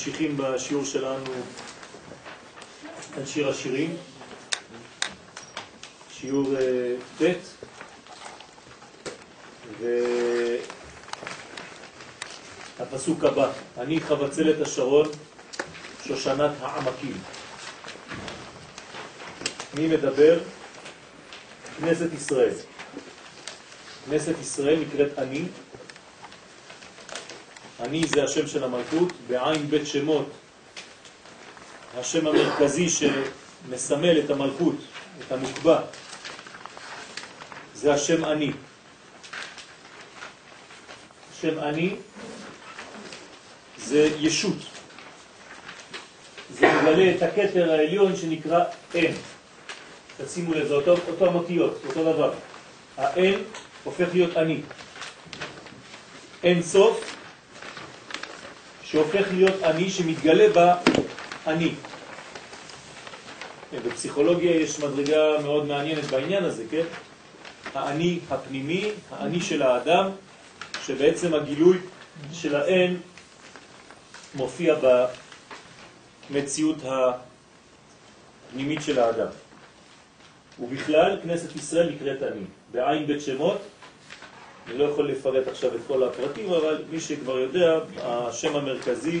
ממשיכים בשיעור שלנו על שיר השירים, שיעור ב' והפסוק הבא, אני חבצלת השרון, שושנת העמקים. מי מדבר? כנסת ישראל. כנסת ישראל נקראת אני, אני זה השם של המלכות, בעין בית שמות, השם המרכזי שמסמל את המלכות, את המוקבע, זה השם אני. השם אני זה ישות. זה מגלה את הקטר העליון שנקרא אין. תשימו לב, זה אותו, אותו המותיות, אותו דבר. האין הופך להיות אני. אין סוף שהופך להיות אני, שמתגלה באני. בפסיכולוגיה יש מדרגה מאוד מעניינת בעניין הזה, כן? האני הפנימי, האני של האדם, שבעצם הגילוי של האין מופיע במציאות הפנימית של האדם. ובכלל, כנסת ישראל נקראת אני. בעין בית שמות אני לא יכול לפרט עכשיו את כל הפרטים, אבל מי שכבר יודע, השם המרכזי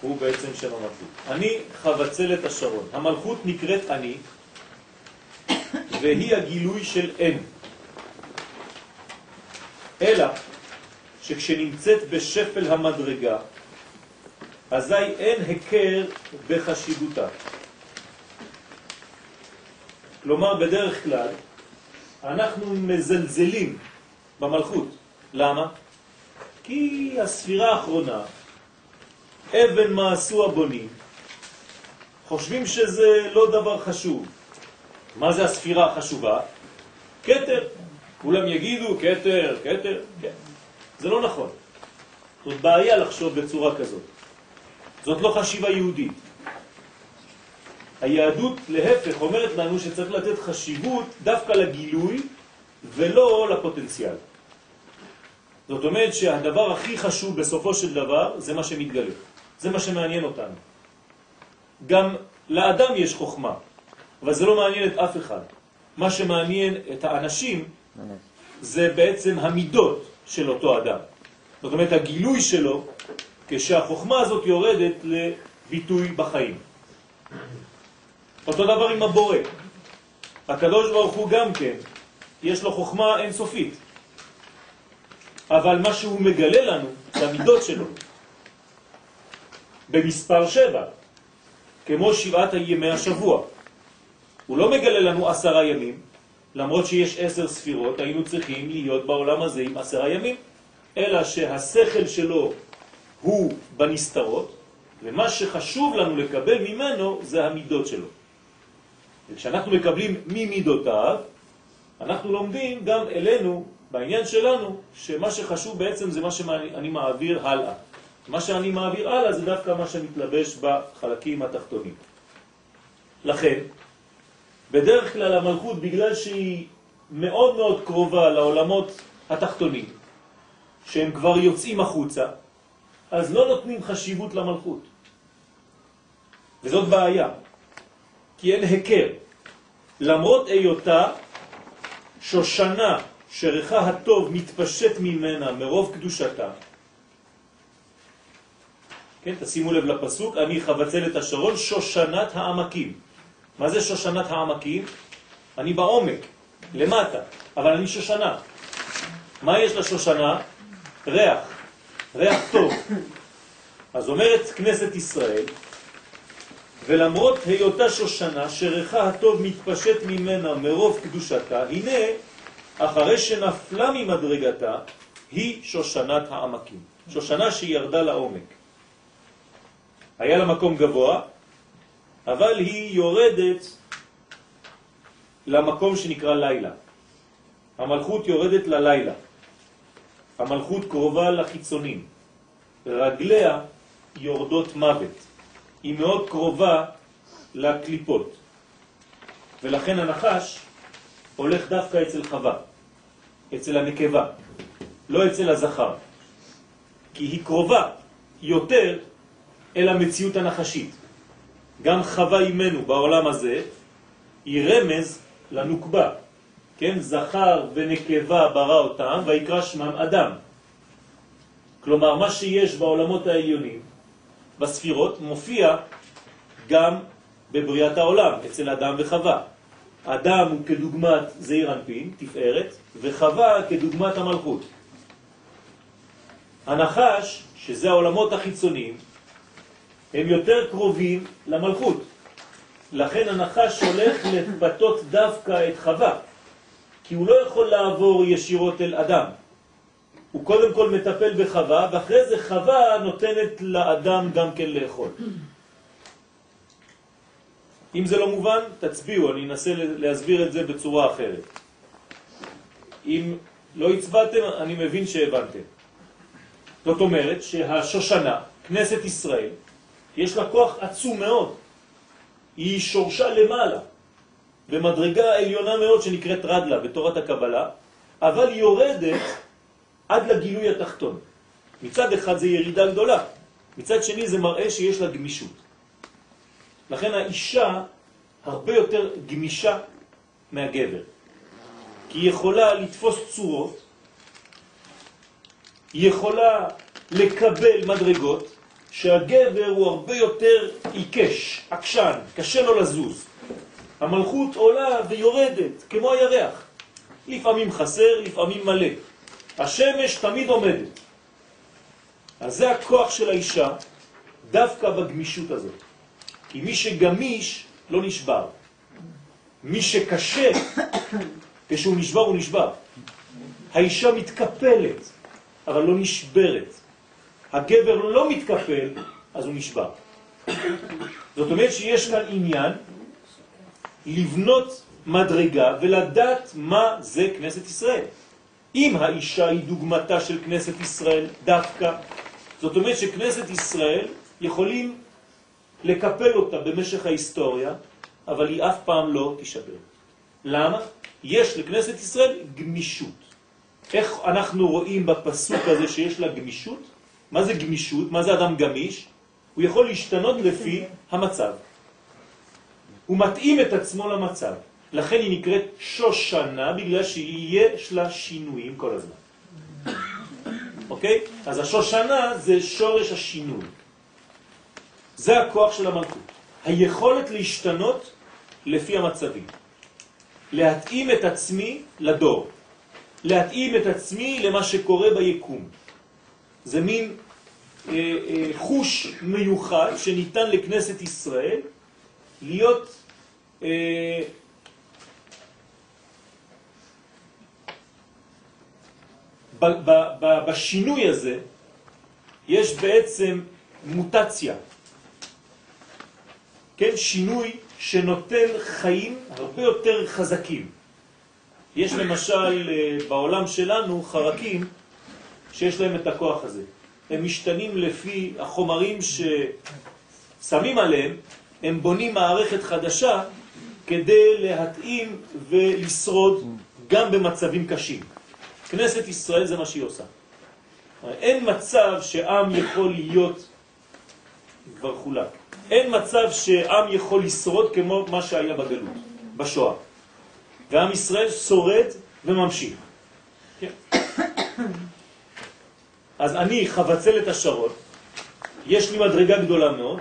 הוא בעצם שם המלכות. אני חבצלת השרון. המלכות נקראת אני, והיא הגילוי של אין. אלא שכשנמצאת בשפל המדרגה, אזי אין הכר בחשיבותה. כלומר, בדרך כלל, אנחנו מזלזלים במלכות. למה? כי הספירה האחרונה, אבן מעשו הבונים, חושבים שזה לא דבר חשוב. מה זה הספירה החשובה? קטר. כולם יגידו קטר, קטר, כן. זה לא נכון. זאת בעיה לחשוב בצורה כזאת. זאת לא חשיבה יהודית. היהדות להפך אומרת לנו שצריך לתת חשיבות דווקא לגילוי ולא לפוטנציאל. זאת אומרת שהדבר הכי חשוב בסופו של דבר זה מה שמתגלה. זה מה שמעניין אותנו. גם לאדם יש חוכמה, אבל זה לא מעניין את אף אחד. מה שמעניין את האנשים זה בעצם המידות של אותו אדם. זאת אומרת, הגילוי שלו, כשהחוכמה הזאת יורדת לביטוי בחיים. אותו דבר עם הבורא. הקדוש ברוך הוא גם כן יש לו חוכמה אינסופית. אבל מה שהוא מגלה לנו זה המידות שלו. במספר שבע, כמו שבעת ימי השבוע. הוא לא מגלה לנו עשרה ימים, למרות שיש עשר ספירות, היינו צריכים להיות בעולם הזה עם עשרה ימים, אלא שהשכל שלו הוא בנסתרות, ומה שחשוב לנו לקבל ממנו זה המידות שלו. וכשאנחנו מקבלים ממידותיו, אנחנו לומדים גם אלינו, בעניין שלנו, שמה שחשוב בעצם זה מה שאני מעביר הלאה. מה שאני מעביר הלאה זה דווקא מה שמתלבש בחלקים התחתונים. לכן, בדרך כלל המלכות, בגלל שהיא מאוד מאוד קרובה לעולמות התחתונים, שהם כבר יוצאים החוצה, אז לא נותנים חשיבות למלכות. וזאת בעיה, כי אין הכר. למרות היותה שושנה שריחה הטוב מתפשט ממנה מרוב קדושתה. כן, תשימו לב לפסוק, אני חבצל את השרון, שושנת העמקים. מה זה שושנת העמקים? אני בעומק, למטה, אבל אני שושנה. מה יש לשושנה? ריח, ריח טוב. אז אומרת כנסת ישראל, ולמרות היותה שושנה, שריחה הטוב מתפשט ממנה מרוב קדושתה, הנה, אחרי שנפלה ממדרגתה, היא שושנת העמקים. שושנה שירדה לעומק. היה לה מקום גבוה, אבל היא יורדת למקום שנקרא לילה. המלכות יורדת ללילה. המלכות קרובה לחיצונים. רגליה יורדות מוות. היא מאוד קרובה לקליפות. ולכן הנחש הולך דווקא אצל חווה, אצל הנקבה, לא אצל הזכר. כי היא קרובה יותר אל המציאות הנחשית. גם חווה אימנו בעולם הזה היא רמז לנוקבה. כן, זכר ונקבה ברא אותם ויקרא שמם אדם. כלומר, מה שיש בעולמות העליונים, בספירות, מופיע גם בבריאת העולם, אצל אדם וחווה. אדם הוא כדוגמת זעיר אנפין, תפארת, וחווה כדוגמת המלכות. הנחש, שזה העולמות החיצוניים, הם יותר קרובים למלכות. לכן הנחש הולך לפתות דווקא את חווה, כי הוא לא יכול לעבור ישירות אל אדם. הוא קודם כל מטפל בחווה, ואחרי זה חווה נותנת לאדם גם כן לאכול. אם זה לא מובן, תצביעו, אני אנסה להסביר את זה בצורה אחרת. אם לא הצבעתם, אני מבין שהבנתם. זאת אומרת שהשושנה, כנסת ישראל, יש לה כוח עצום מאוד. היא שורשה למעלה, במדרגה עליונה מאוד שנקראת רדלה בתורת הקבלה, אבל היא יורדת עד לגילוי התחתון. מצד אחד זה ירידה גדולה, מצד שני זה מראה שיש לה גמישות. לכן האישה הרבה יותר גמישה מהגבר, כי היא יכולה לתפוס צורות, היא יכולה לקבל מדרגות, שהגבר הוא הרבה יותר עיקש, עקשן, קשה לו לזוז. המלכות עולה ויורדת, כמו הירח. לפעמים חסר, לפעמים מלא. השמש תמיד עומדת. אז זה הכוח של האישה, דווקא בגמישות הזאת. כי מי שגמיש לא נשבר. מי שקשה, כשהוא נשבר הוא נשבר. האישה מתקפלת, אבל לא נשברת. הגבר לא מתקפל, אז הוא נשבר. זאת אומרת שיש כאן עניין לבנות מדרגה ולדעת מה זה כנסת ישראל. אם האישה היא דוגמתה של כנסת ישראל דווקא, זאת אומרת שכנסת ישראל יכולים לקפל אותה במשך ההיסטוריה, אבל היא אף פעם לא תישבר. למה? יש לכנסת ישראל גמישות. איך אנחנו רואים בפסוק הזה שיש לה גמישות? מה זה גמישות? מה זה אדם גמיש? הוא יכול להשתנות לפי המצב. הוא מתאים את עצמו למצב. לכן היא נקראת שושנה, בגלל שיש לה שינויים כל הזמן. אוקיי? אז השושנה זה שורש השינוי. זה הכוח של המלכות. היכולת להשתנות לפי המצבים. להתאים את עצמי לדור. להתאים את עצמי למה שקורה ביקום. זה מין אה, אה, חוש מיוחד שניתן לכנסת ישראל להיות אה, ב, ב, ב, בשינוי הזה יש בעצם מוטציה, כן, שינוי שנותן חיים הרבה יותר חזקים. יש למשל אה, בעולם שלנו חרקים שיש להם את הכוח הזה. הם משתנים לפי החומרים ששמים עליהם, הם בונים מערכת חדשה כדי להתאים ולשרוד גם במצבים קשים. כנסת ישראל זה מה שהיא עושה. אין מצב שעם יכול להיות כבר חולק. אין מצב שעם יכול לשרוד כמו מה שהיה בגלות, בשואה. ועם ישראל שורד וממשיך. כן. אז אני חבצל את השרות, יש לי מדרגה גדולה מאוד,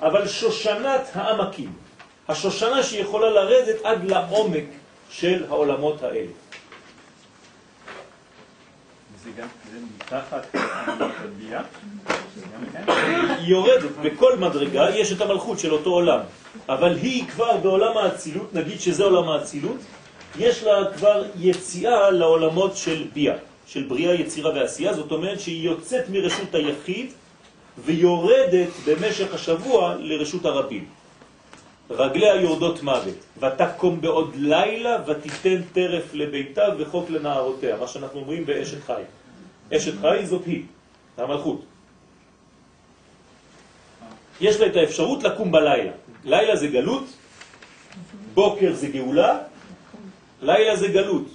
אבל שושנת העמקים, השושנה שיכולה לרדת עד לעומק של העולמות האלה. זה גם, מתחת הביאה? היא יורדת, בכל מדרגה יש את המלכות של אותו עולם, אבל היא כבר בעולם האצילות, נגיד שזה עולם האצילות, יש לה כבר יציאה לעולמות של ביאה. של בריאה, יצירה ועשייה, זאת אומרת שהיא יוצאת מרשות היחיד ויורדת במשך השבוע לרשות הרבים. רגליה יורדות מוות, ותקום בעוד לילה ותיתן טרף לביתה וחוק לנערותיה, מה שאנחנו אומרים באשת חי. אשת חי זאת היא, המלכות. יש לה את האפשרות לקום בלילה. לילה זה גלות, בוקר זה גאולה, לילה זה גלות.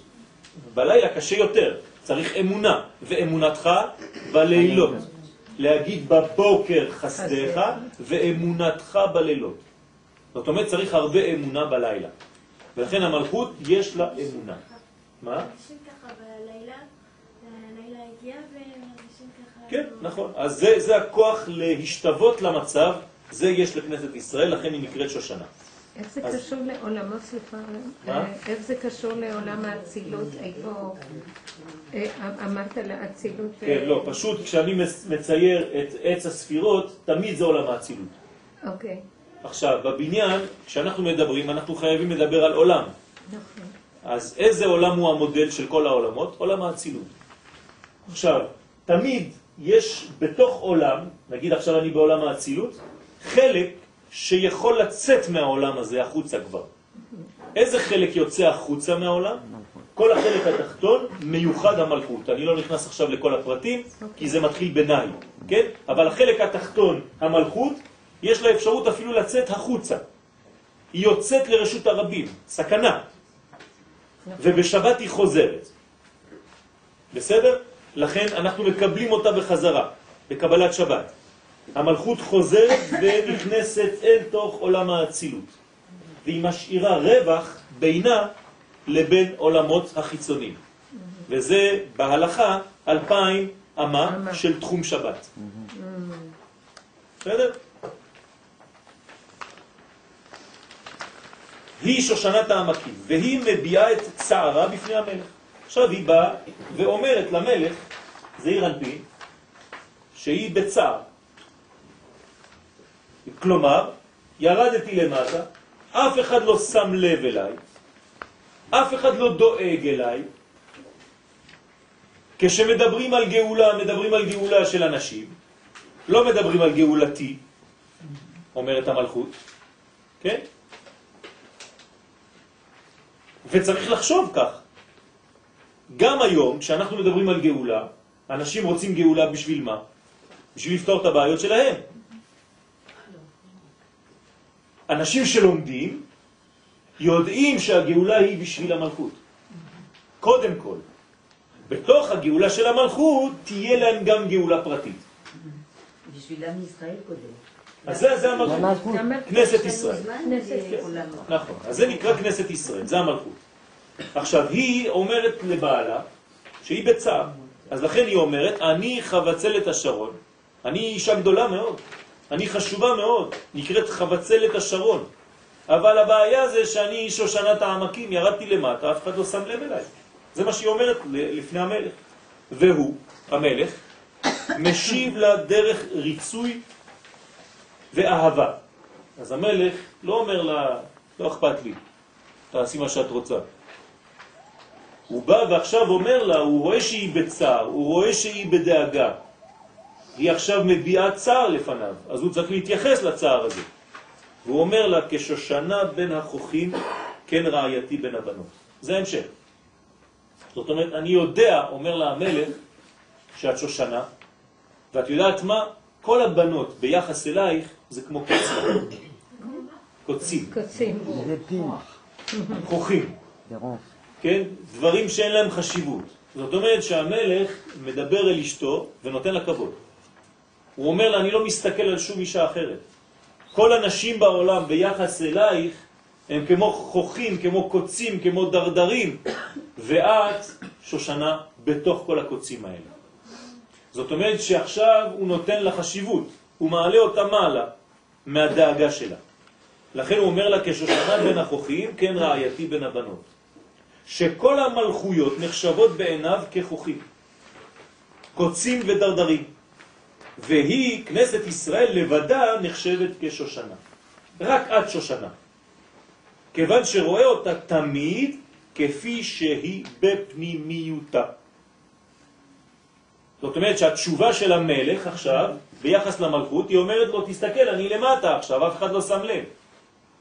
בלילה קשה יותר, צריך אמונה, ואמונתך בלילות. להגיד בבוקר חסדך ואמונתך בלילות. זאת אומרת, צריך הרבה אמונה בלילה. ולכן המלכות יש לה אמונה. מה? מרגישים ככה בלילה, הלילה הגיע ומרגישים ככה... כן, נכון. אז זה, זה הכוח להשתוות למצב, זה יש לכנסת ישראל, לכן היא נקראת שושנה. איך זה אז- קשור לעולמות, סליחה? אה, איך זה קשור לעולם האצילות? איפה אה, אמרת לאצילות? אה, כן, לא, פשוט כשאני מצייר את עץ הספירות, תמיד זה עולם האצילות. אוקיי, עכשיו, בבניין, כשאנחנו מדברים, אנחנו חייבים לדבר על עולם. נכון. אז איזה עולם הוא המודל של כל העולמות? עולם האצילות. עכשיו, תמיד יש בתוך עולם, נגיד עכשיו אני בעולם האצילות, חלק שיכול לצאת מהעולם הזה החוצה כבר. איזה חלק יוצא החוצה מהעולם? כל החלק התחתון מיוחד המלכות. אני לא נכנס עכשיו לכל הפרטים, כי זה מתחיל בנאי, כן? אבל החלק התחתון, המלכות, יש לה אפשרות אפילו לצאת החוצה. היא יוצאת לרשות הרבים, סכנה. ובשבת היא חוזרת. בסדר? לכן אנחנו מקבלים אותה בחזרה, בקבלת שבת. המלכות חוזרת ונכנסת אל תוך עולם האצילות. והיא משאירה רווח בינה לבין עולמות החיצונים. וזה בהלכה אלפיים אמה. של תחום שבת. בסדר? היא שושנת העמקים, והיא מביעה את צערה בפני המלך. עכשיו היא באה ואומרת למלך, זעיר אנפין, שהיא בצער. כלומר, ירדתי למטה, אף אחד לא שם לב אליי, אף אחד לא דואג אליי. כשמדברים על גאולה, מדברים על גאולה של אנשים, לא מדברים על גאולתי, אומרת המלכות, כן? וצריך לחשוב כך. גם היום, כשאנחנו מדברים על גאולה, אנשים רוצים גאולה בשביל מה? בשביל לפתור את הבעיות שלהם. אנשים שלומדים יודעים שהגאולה היא בשביל המלכות. קודם כל. בתוך הגאולה של המלכות תהיה להם גם גאולה פרטית. בשביל עם ישראל קודם. אז זה, זה המלכות. כנסת ישראל. עולם. נכון, אז זה נקרא כנסת ישראל, זה המלכות. עכשיו, היא אומרת לבעלה שהיא בצער, אז לכן היא אומרת, אני חבצלת השרון, אני אישה גדולה מאוד, אני חשובה מאוד, נקראת חבצלת השרון, אבל הבעיה זה שאני שושנת העמקים, ירדתי למטה, אף אחד לא שם לב אליי. זה מה שהיא אומרת לפני המלך. והוא, המלך, משיב לה דרך ריצוי ואהבה. אז המלך לא אומר לה, לא אכפת לי, תעשי מה שאת רוצה. הוא בא ועכשיו אומר לה, הוא רואה שהיא בצער, הוא רואה שהיא בדאגה. היא עכשיו מביעה צער לפניו, אז הוא צריך להתייחס לצער הזה. והוא אומר לה, כשושנה בין החוכים, כן רעייתי בין הבנות. זה המשך. זאת אומרת, אני יודע, אומר לה המלך, שאת שושנה, ואת יודעת מה? כל הבנות ביחס אלייך זה כמו קוצים. קוצים, קוצים. חוכים. כן? דברים שאין להם חשיבות. זאת אומרת שהמלך מדבר אל אשתו ונותן לה כבוד. הוא אומר לה, אני לא מסתכל על שום אישה אחרת. כל הנשים בעולם ביחס אלייך הם כמו חוכים, כמו קוצים, כמו דרדרים, ואת שושנה בתוך כל הקוצים האלה. זאת אומרת שעכשיו הוא נותן לה חשיבות, הוא מעלה אותה מעלה מהדאגה שלה. לכן הוא אומר לה, כשושנה בין החוכים, כן רעייתי בין הבנות. שכל המלכויות נחשבות בעיניו כחוכים, קוצים ודרדרים. והיא, כנסת ישראל לבדה, נחשבת כשושנה. רק את שושנה. כיוון שרואה אותה תמיד כפי שהיא בפנימיותה. זאת אומרת שהתשובה של המלך עכשיו, ביחס למלכות, היא אומרת לו, תסתכל, אני למטה עכשיו, אף אחד לא שם לב.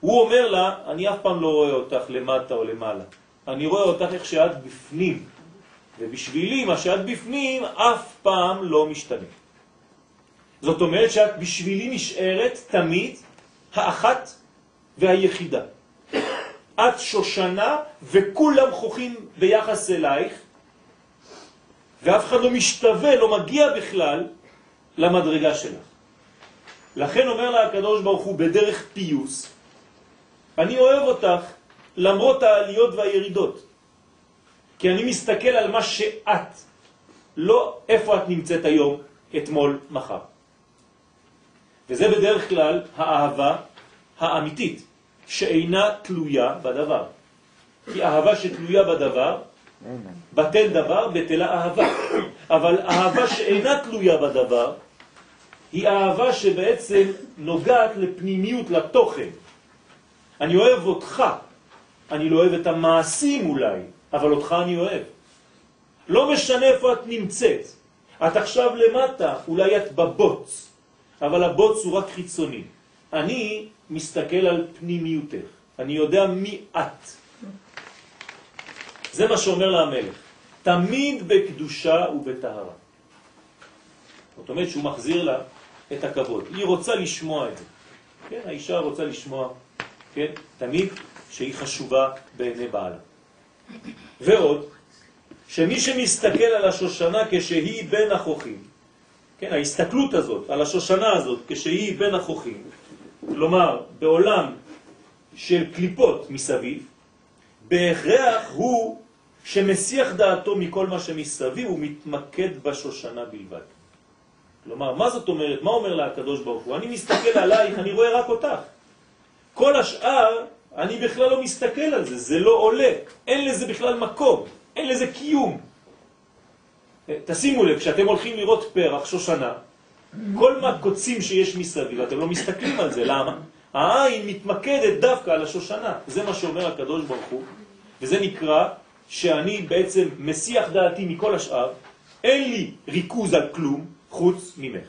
הוא אומר לה, אני אף פעם לא רואה אותך למטה או למעלה. אני רואה אותך איך שאת בפנים. ובשבילי, מה שאת בפנים, אף פעם לא משתנה. זאת אומרת שאת בשבילי נשארת תמיד האחת והיחידה. את שושנה וכולם חוכים ביחס אלייך, ואף אחד לא משתווה, לא מגיע בכלל למדרגה שלך. לכן אומר לה הקדוש ברוך הוא בדרך פיוס, אני אוהב אותך למרות העליות והירידות. כי אני מסתכל על מה שאת, לא איפה את נמצאת היום, אתמול, מחר. וזה בדרך כלל האהבה האמיתית, שאינה תלויה בדבר. כי אהבה שתלויה בדבר, בטל דבר, בטלה אהבה. אבל אהבה שאינה תלויה בדבר, היא אהבה שבעצם נוגעת לפנימיות, לתוכן. אני אוהב אותך, אני לא אוהב את המעשים אולי, אבל אותך אני אוהב. לא משנה איפה את נמצאת. את עכשיו למטה, אולי את בבוץ, אבל הבוץ הוא רק חיצוני. אני מסתכל על פנימיותך, אני יודע מי את. זה מה שאומר לה המלך, תמיד בקדושה ובטהרה. זאת אומרת שהוא מחזיר לה את הכבוד. היא רוצה לשמוע את זה. כן, האישה רוצה לשמוע, כן, תמיד שהיא חשובה בעיני בעלה. ועוד, שמי שמסתכל על השושנה כשהיא בין החוכים, כן, ההסתכלות הזאת, על השושנה הזאת כשהיא בין החוכים, כלומר בעולם של קליפות מסביב, בהכרח הוא שמסיח דעתו מכל מה שמסביב ומתמקד בשושנה בלבד. כלומר, מה זאת אומרת? מה אומר לה הקדוש ברוך הוא? אני מסתכל עלייך, אני רואה רק אותך. כל השאר, אני בכלל לא מסתכל על זה, זה לא עולה, אין לזה בכלל מקום, אין לזה קיום. תשימו לב, כשאתם הולכים לראות פרח, שושנה, כל מהקוצים שיש מסביב, אתם לא מסתכלים על זה, למה? העין מתמקדת דווקא על השושנה, זה מה שאומר הקדוש ברוך הוא, וזה נקרא שאני בעצם מסיח דעתי מכל השאר, אין לי ריכוז על כלום חוץ ממך.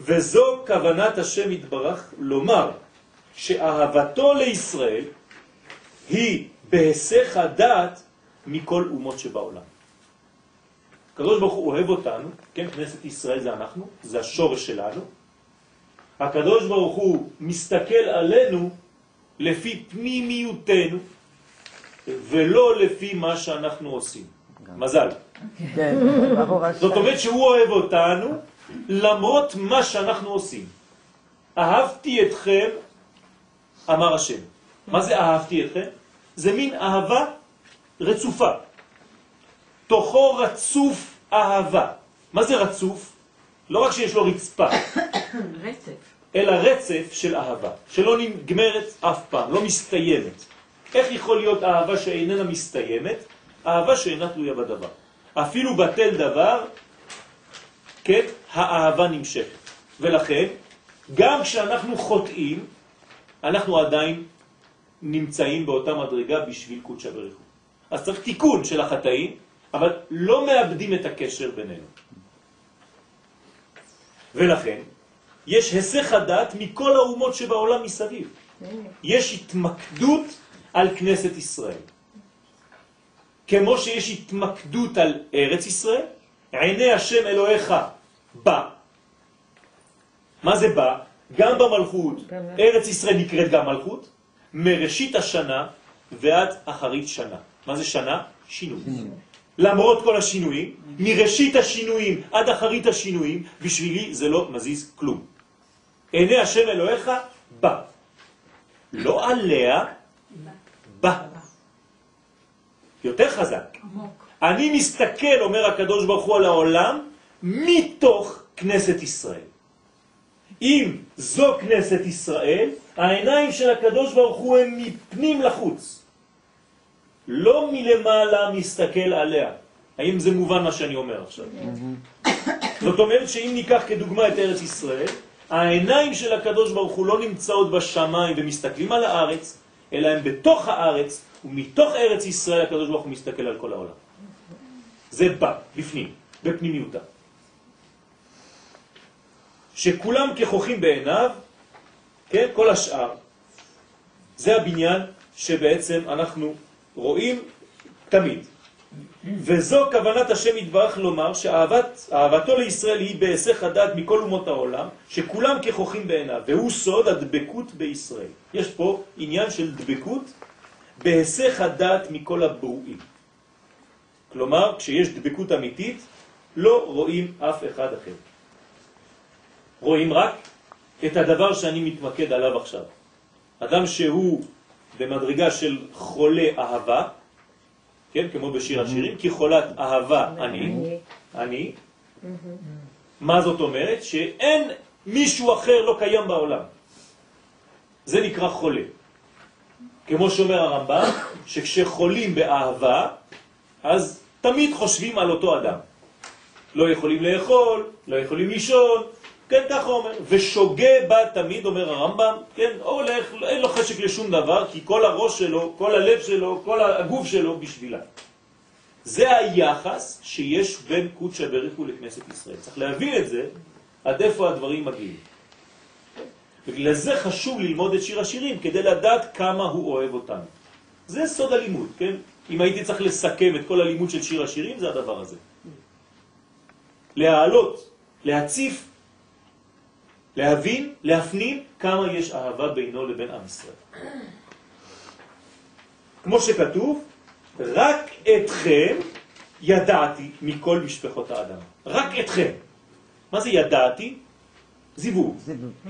וזו כוונת השם יתברך לומר שאהבתו לישראל היא בהיסח הדעת מכל אומות שבעולם. הקדוש ברוך הוא אוהב אותנו, כן, כנסת ישראל זה אנחנו, זה השורש שלנו. הקדוש ברוך הוא מסתכל עלינו לפי פנימיותנו, ולא לפי מה שאנחנו עושים. מזל. כן. זאת אומרת שהוא אוהב אותנו למרות מה שאנחנו עושים. אהבתי אתכם, אמר השם. מה זה אהבתי אתכם? זה מין אהבה רצופה. תוכו רצוף אהבה. מה זה רצוף? לא רק שיש לו רצפה, רצף. אלא רצף של אהבה, שלא נגמרת אף פעם, לא מסתיימת. איך יכול להיות אהבה שאיננה מסתיימת? אהבה שאינה תלויה בדבר. אפילו בטל דבר, כן, האהבה נמשכת. ולכן, גם כשאנחנו חוטאים, אנחנו עדיין נמצאים באותה מדרגה בשביל קודשא בריחו. אז צריך תיקון של החטאים, אבל לא מאבדים את הקשר בינינו. ולכן, יש היסח הדעת מכל האומות שבעולם מסביב. יש התמקדות על כנסת ישראל. כמו שיש התמקדות על ארץ ישראל, עיני השם אלוהיך בא. מה זה בא? גם במלכות, ארץ ישראל נקראת גם מלכות, מראשית השנה ועד אחרית שנה. מה זה שנה? שינוי. למרות כל השינויים, מראשית השינויים עד אחרית השינויים, בשבילי זה לא מזיז כלום. עיני השם אלוהיך בא. לא עליה, בא. יותר חזק. אני מסתכל, אומר הקדוש ברוך הוא על העולם, מתוך כנסת ישראל. אם זו כנסת ישראל, העיניים של הקדוש ברוך הוא הם מפנים לחוץ. לא מלמעלה מסתכל עליה. האם זה מובן מה שאני אומר עכשיו? זאת אומרת שאם ניקח כדוגמה את ארץ ישראל, העיניים של הקדוש ברוך הוא לא נמצאות בשמיים ומסתכלים על הארץ, אלא הם בתוך הארץ, ומתוך ארץ ישראל הקדוש ברוך הוא מסתכל על כל העולם. זה בא, בפנים, בפנימיותה. שכולם כחוכים בעיניו, כן, כל השאר. זה הבניין שבעצם אנחנו רואים תמיד. וזו כוונת השם יתברך לומר שאהבתו לישראל היא בהיסח הדעת מכל אומות העולם, שכולם כחוכים בעיניו, והוא סוד הדבקות בישראל. יש פה עניין של דבקות בהיסח הדעת מכל הברואים. כלומר, כשיש דבקות אמיתית, לא רואים אף אחד אחר. רואים רק את הדבר שאני מתמקד עליו עכשיו. אדם שהוא במדרגה של חולה אהבה, כן, כמו בשיר השירים, כי חולת אהבה אני, אני, מה זאת אומרת? שאין מישהו אחר לא קיים בעולם. זה נקרא חולה. כמו שאומר הרמב"ם, שכשחולים באהבה, אז תמיד חושבים על אותו אדם. לא יכולים לאכול, לא יכולים לישון, כן, ככה אומר. ושוגה בה תמיד, אומר הרמב"ם, כן, הולך, אין לו חשק לשום דבר, כי כל הראש שלו, כל הלב שלו, כל הגוף שלו בשבילה. זה היחס שיש בין קודשא בריחו לכנסת ישראל. צריך להבין את זה, עד איפה הדברים מגיעים. בגלל זה חשוב ללמוד את שיר השירים, כדי לדעת כמה הוא אוהב אותנו. זה סוד הלימוד, כן? אם הייתי צריך לסכם את כל הלימוד של שיר השירים, זה הדבר הזה. להעלות, להציף, להבין, להפנים כמה יש אהבה בינו לבין עם ישראל. כמו שכתוב, רק אתכם ידעתי מכל משפחות האדם. רק אתכם. מה זה ידעתי? זיווג.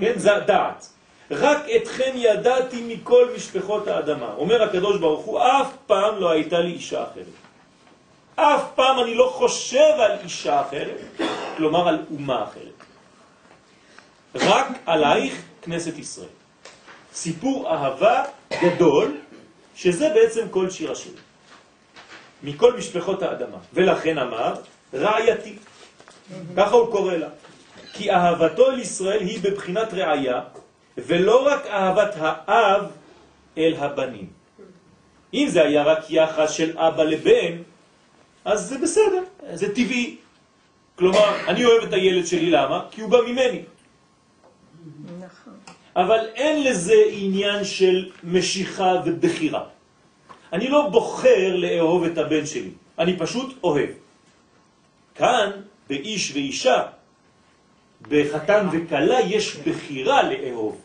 כן, זה דעת. רק אתכם ידעתי מכל משפחות האדמה. אומר הקדוש ברוך הוא, אף פעם לא הייתה לי אישה אחרת. אף פעם אני לא חושב על אישה אחרת, כלומר על אומה אחרת. רק עלייך כנסת ישראל. סיפור אהבה גדול, שזה בעצם כל שיר השיר. מכל משפחות האדמה. ולכן אמר, רעייתי. ככה הוא קורא לה. כי אהבתו אל ישראל היא בבחינת ראיה, ולא רק אהבת האב אל הבנים. אם זה היה רק יחס של אבא לבן, אז זה בסדר, זה טבעי. כלומר, אני אוהב את הילד שלי, למה? כי הוא בא ממני. אבל אין לזה עניין של משיכה ובחירה. אני לא בוחר לאהוב את הבן שלי, אני פשוט אוהב. כאן, באיש ואישה, בחתן וקלה יש בחירה לאהוב.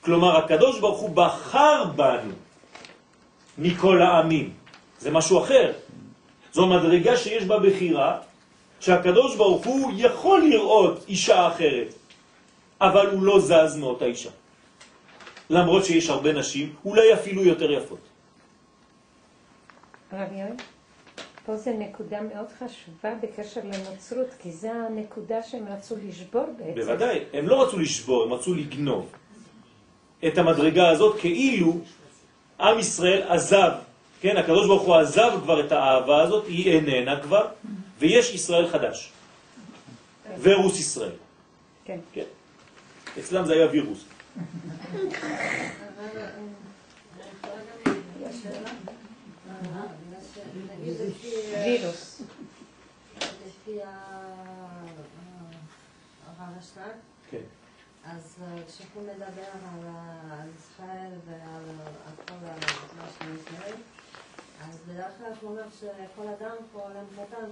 כלומר, הקדוש ברוך הוא בחר בנו מכל העמים. זה משהו אחר. זו מדרגה שיש בה בחירה, שהקדוש ברוך הוא יכול לראות אישה אחרת, אבל הוא לא זז מאותה אישה. למרות שיש הרבה נשים, אולי אפילו יותר יפות. הרב יואל, פה זה נקודה מאוד חשובה בקשר לנוצרות, כי זה הנקודה שהם רצו לשבור בעצם. בוודאי, הם לא רצו לשבור, הם רצו לגנוב את המדרגה הזאת כאילו עם ישראל עזב, כן, הקדוש ברוך הוא עזב כבר את האהבה הזאת, היא איננה כבר, ויש ישראל חדש. וירוס ישראל. כן. כן. אצלם זה היה וירוס. נגיד לפי... וירוס. לפי הרש"ק, כן. אז אה, כשהוא מדבר על ישראל ועל על כל מה שישראל, אז בדרך כלל הוא אומר שכל אדם פה עולם קטן.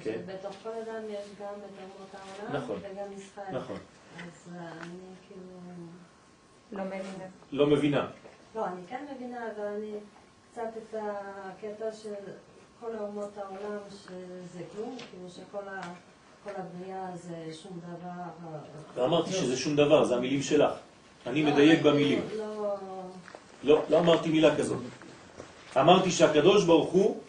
כן. ושבתוך כל אדם יש גם את אומות העולם נכון. וגם ישראל. נכון. אז אה, אני כאילו... לא מבינה. לא מבינה. לא, אני כן מבינה, אבל אני קצת את הקטע של כל אומות העולם, שזה כלום, כאילו שכל ה... כל הבריאה זה שום דבר... ואמרתי שזה שום דבר, זה המילים שלך. אני לא, מדייק במילים. לא... לא, לא אמרתי מילה כזאת. אמרתי שהקדוש ברוך הוא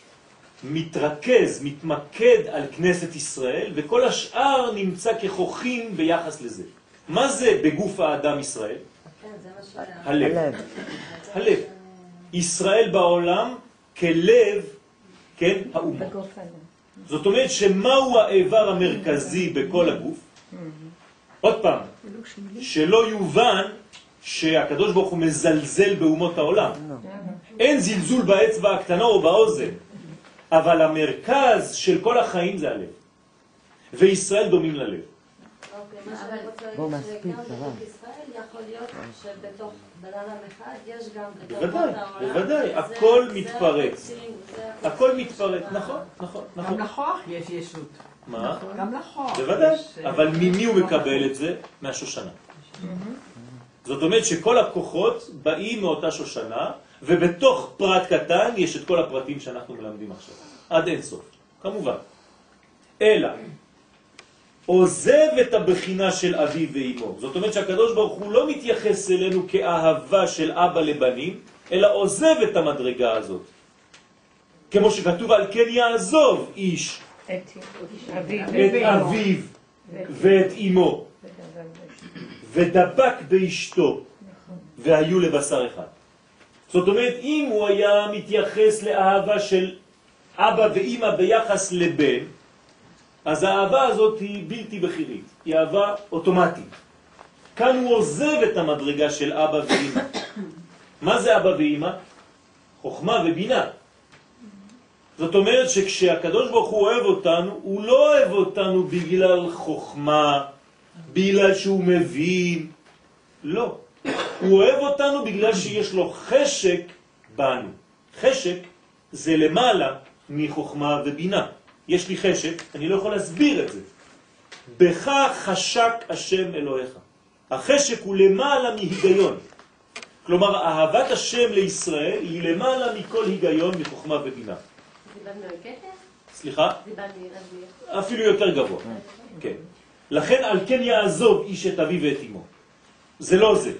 מתרכז, מתמקד על כנסת ישראל, וכל השאר נמצא ככוחים ביחס לזה. מה זה בגוף האדם ישראל? כן. הלב. הלב. ישראל בעולם כלב, כן, האומה. זאת אומרת שמהו האיבר המרכזי בכל הגוף? עוד פעם, שלא יובן שהקדוש ברוך הוא מזלזל באומות העולם. אין זלזול באצבע הקטנה או באוזן, אבל המרכז של כל החיים זה הלב. וישראל דומים ללב. אוקיי, מה שאני רוצה בוא, להגיד, מספיק, שגם. בתוך ישראל יכול להיות שבתוך בן אדם אחד יש גם בתוך בוודאי, אומות העולם. בוודאי, זה- הכל מתפרץ. הכל. מתפרץ, נכון, נכון, גם נכון. לחוח יש ישות. מה? גם לחוח. בוודאי, אה, אבל ממי הוא מקבל את זה? מהשושנה. זאת אומרת שכל הכוחות באים מאותה שושנה, ובתוך פרט קטן יש את כל הפרטים שאנחנו מלמדים עכשיו. עד אין סוף, כמובן. אלא עוזב את הבחינה של אביו ואימו. זאת אומרת שהקדוש ברוך הוא לא מתייחס אלינו כאהבה של אבא לבנים, אלא עוזב את המדרגה הזאת. כמו שכתוב על כן יעזוב איש את אביו את אביו ואת אמו ודבק באשתו והיו לבשר אחד. זאת אומרת, אם הוא היה מתייחס לאהבה של אבא ואימא ביחס לבן, אז האהבה הזאת היא בלתי בחירית, היא אהבה אוטומטית. כאן הוא עוזב את המדרגה של אבא ואימא. מה זה אבא ואימא? חוכמה ובינה. זאת אומרת שכשהקדוש ברוך הוא אוהב אותנו, הוא לא אוהב אותנו בגלל חוכמה, בגלל שהוא מבין, לא. הוא אוהב אותנו בגלל שיש לו חשק בנו. חשק זה למעלה מחוכמה ובינה. יש לי חשק, אני לא יכול להסביר את זה. בך חשק השם אלוהיך. החשק הוא למעלה מהיגיון. כלומר, אהבת השם לישראל היא למעלה מכל היגיון מחוכמה ובינה. סליחה? אפילו יותר גבוה. כן. לכן על כן יעזוב איש את אביו ואת אמו. זה לא זה.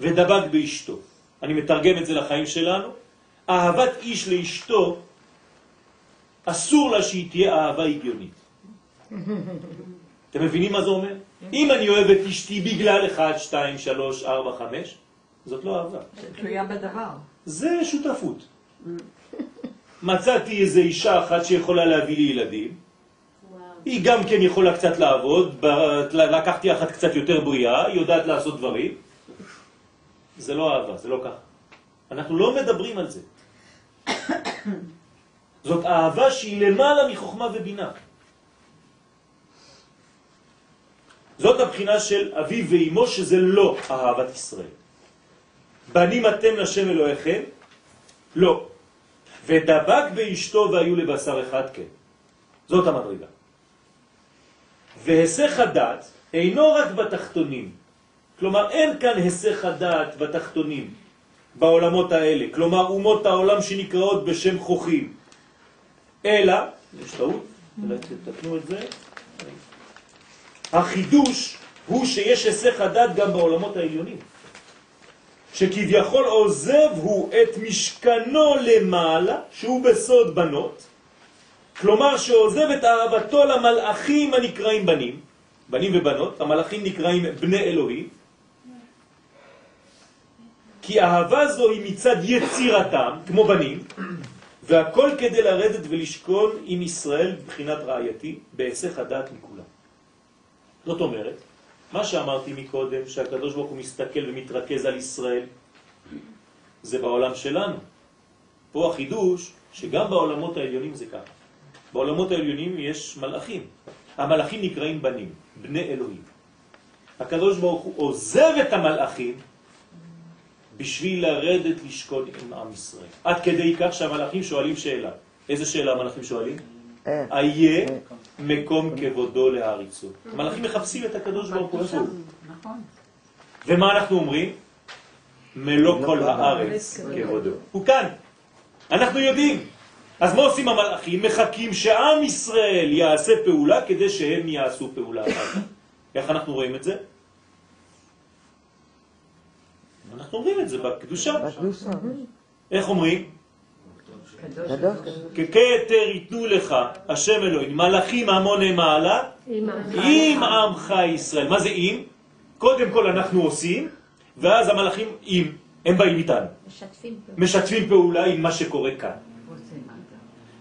ודבק באשתו. אני מתרגם את זה לחיים שלנו. אהבת איש לאשתו, אסור לה שהיא תהיה אהבה הגיונית. אתם מבינים מה זה אומר? אם אני אוהב את אשתי בגלל 1, 2, 3, 4, 5, זאת לא אהבה. תלויה בדבר. זה שותפות. מצאתי איזו אישה אחת שיכולה להביא לי ילדים. היא גם כן יכולה קצת לעבוד, לקחתי אחת קצת יותר בריאה, היא יודעת לעשות דברים. זה לא אהבה, זה לא ככה. אנחנו לא מדברים על זה. זאת אהבה שהיא למעלה מחוכמה ובינה. זאת הבחינה של אבי ואימו, שזה לא אהבת ישראל. בנים אתם לשם אלוהיכם? לא. ודבק באשתו והיו לבשר אחד כן. זאת המדרגה. והיסח הדעת אינו רק בתחתונים. כלומר, אין כאן היסח הדעת בתחתונים, בעולמות האלה. כלומר, אומות העולם שנקראות בשם חוכים. אלא, יש טעות, אולי תתקנו את זה. החידוש הוא שיש היסח הדעת גם בעולמות העליונים. שכביכול עוזב הוא את משכנו למעלה, שהוא בסוד בנות, כלומר שעוזב את אהבתו למלאכים הנקראים בנים, בנים ובנות, המלאכים נקראים בני אלוהים, כי אהבה זו היא מצד יצירתם, כמו בנים, והכל כדי לרדת ולשכון עם ישראל בבחינת רעייתי, בהיסח הדעת מכולם. זאת אומרת, מה שאמרתי מקודם, שהקדוש ברוך הוא מסתכל ומתרכז על ישראל, זה בעולם שלנו. פה החידוש, שגם בעולמות העליונים זה ככה. בעולמות העליונים יש מלאכים. המלאכים נקראים בנים, בני אלוהים. הקדוש ברוך הוא עוזב את המלאכים בשביל לרדת לשכון עם עם ישראל. עד כדי כך שהמלאכים שואלים שאלה. איזה שאלה המלאכים שואלים? אה, איה מקום כבודו להריצו. המלאכים מחפשים את הקדוש ברוך הוא איפה הוא. נכון. ומה אנחנו אומרים? מלוא כל הארץ כבודו. הוא כאן. אנחנו יודעים. אז מה עושים המלאכים? מחכים שעם ישראל יעשה פעולה כדי שהם יעשו פעולה אחת. איך אנחנו רואים את זה? אנחנו אומרים את זה בקדושה. בקדושה. איך אומרים? ככתר ייתנו לך, השם אלוהים, מלאכים המוני מעלה, עם עמך ישראל. מה זה עם? קודם כל אנחנו עושים, ואז המלאכים עם, הם באים איתנו. משתפים פעולה עם מה שקורה כאן.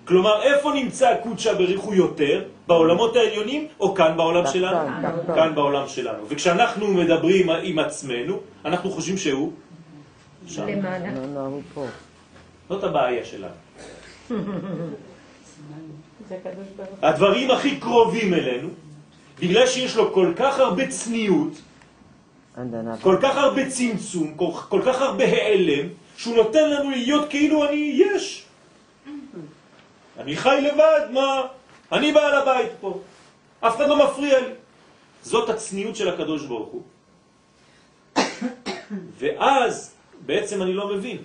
כלומר, איפה נמצא קודשה בריחו יותר? בעולמות העליונים או כאן בעולם שלנו? כאן, בעולם שלנו. וכשאנחנו מדברים עם עצמנו, אנחנו חושבים שהוא שם. למעלה. לא, לא, הוא. זאת הבעיה שלנו. הוא. הדברים הכי קרובים אלינו, בגלל שיש לו כל כך הרבה צניעות. כל כך הרבה צמצום, כל, כל כך הרבה העלם, שהוא נותן לנו להיות כאילו אני יש. אני חי לבד, מה? אני בעל הבית פה. אף אחד לא מפריע לי. זאת הצניעות של הקדוש ברוך הוא. ואז בעצם אני לא מבין.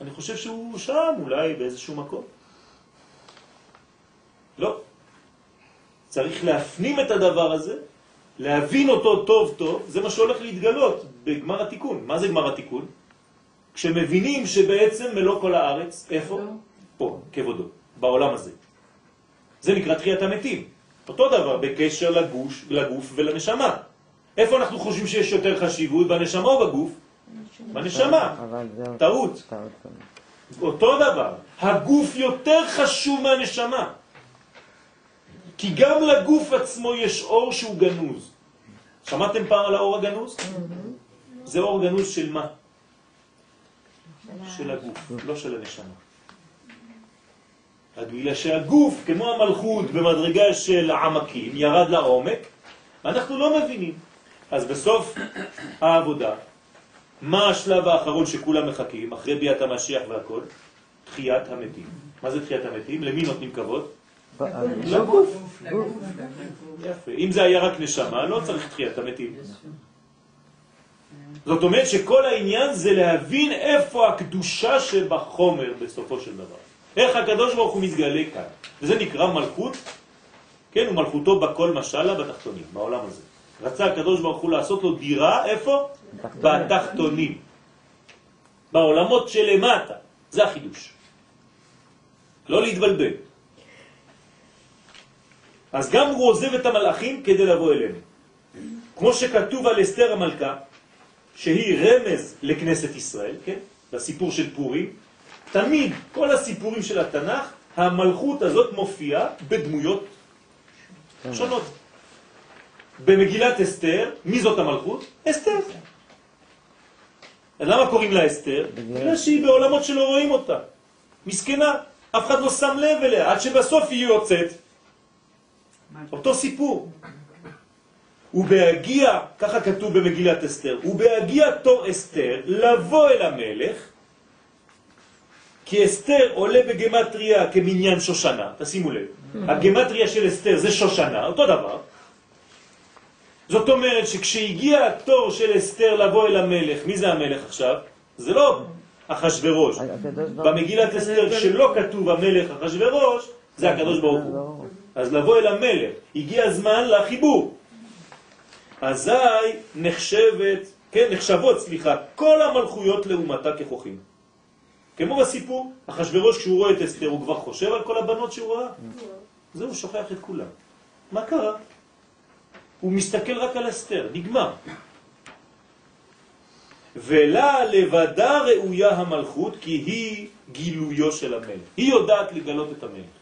אני חושב שהוא שם אולי באיזשהו מקום. לא. צריך להפנים את הדבר הזה, להבין אותו טוב טוב, זה מה שהולך להתגלות בגמר התיקון. מה זה גמר התיקון? כשמבינים שבעצם מלוא כל הארץ, איפה? פה, כבודו, בעולם הזה. זה נקרא תחיית המתים. אותו דבר בקשר לגוש, לגוף ולנשמה. איפה אנחנו חושבים שיש יותר חשיבות, בנשמה או בגוף? בנשמה. טעות. טעות. אותו דבר. הגוף יותר חשוב מהנשמה. כי גם לגוף עצמו יש אור שהוא גנוז. שמעתם פעם על האור הגנוז? זה אור גנוז של מה? של הגוף, לא של הנשמה. בגלל שהגוף, כמו המלכות במדרגה של העמקים, ירד לעומק, אנחנו לא מבינים. אז בסוף העבודה, מה השלב האחרון שכולם מחכים, אחרי ביאת המשיח והכל? תחיית המתים. מה זה תחיית המתים? למי נותנים כבוד? לגוף. יפה. אם זה היה רק נשמה, לא צריך תחיית המתים. זאת אומרת שכל העניין זה להבין איפה הקדושה שבחומר בסופו של דבר. איך הקדוש ברוך הוא מתגלה כאן. וזה נקרא מלכות, כן, ומלכותו בכל משלה בתחתונים, בעולם הזה. רצה הקדוש ברוך הוא לעשות לו דירה, איפה? בתחתונים. בעולמות שלמטה. זה החידוש. לא להתבלבל. אז גם הוא עוזב את המלאכים כדי לבוא אלינו. כמו שכתוב על אסתר המלכה, שהיא רמז לכנסת ישראל, כן? לסיפור של פורים, תמיד, כל הסיפורים של התנ"ך, המלכות הזאת מופיעה בדמויות שונות. במגילת אסתר, מי זאת המלכות? אסתר. למה קוראים לה אסתר? בגלל שהיא בעולמות שלא רואים אותה. מסכנה, אף אחד לא שם לב אליה, עד שבסוף היא יוצאת. אותו סיפור. ובהגיע, ככה כתוב במגילת אסתר, ובהגיע תור אסתר לבוא אל המלך, כי אסתר עולה בגמטריה כמניין שושנה, תשימו לב, הגמטריה של אסתר זה שושנה, אותו דבר. זאת אומרת שכשהגיע התור של אסתר לבוא אל המלך, מי זה המלך עכשיו? זה לא אחשוורוש. במגילת אסתר שלא כתוב המלך אחשוורוש, זה הקדוש ברוך הוא. אז לבוא אל המלך, הגיע הזמן לחיבור. אזי נחשבת, כן, נחשבות, סליחה, כל המלכויות לעומתה ככוחים. כמו בסיפור, אחשוורוש כשהוא רואה את אסתר הוא כבר חושב על כל הבנות שהוא ראה? זהו, הוא שוכח את כולם. מה קרה? הוא מסתכל רק על אסתר, נגמר. ולה לבדה ראויה המלכות כי היא גילויו של המלך. היא יודעת לגלות את המלך.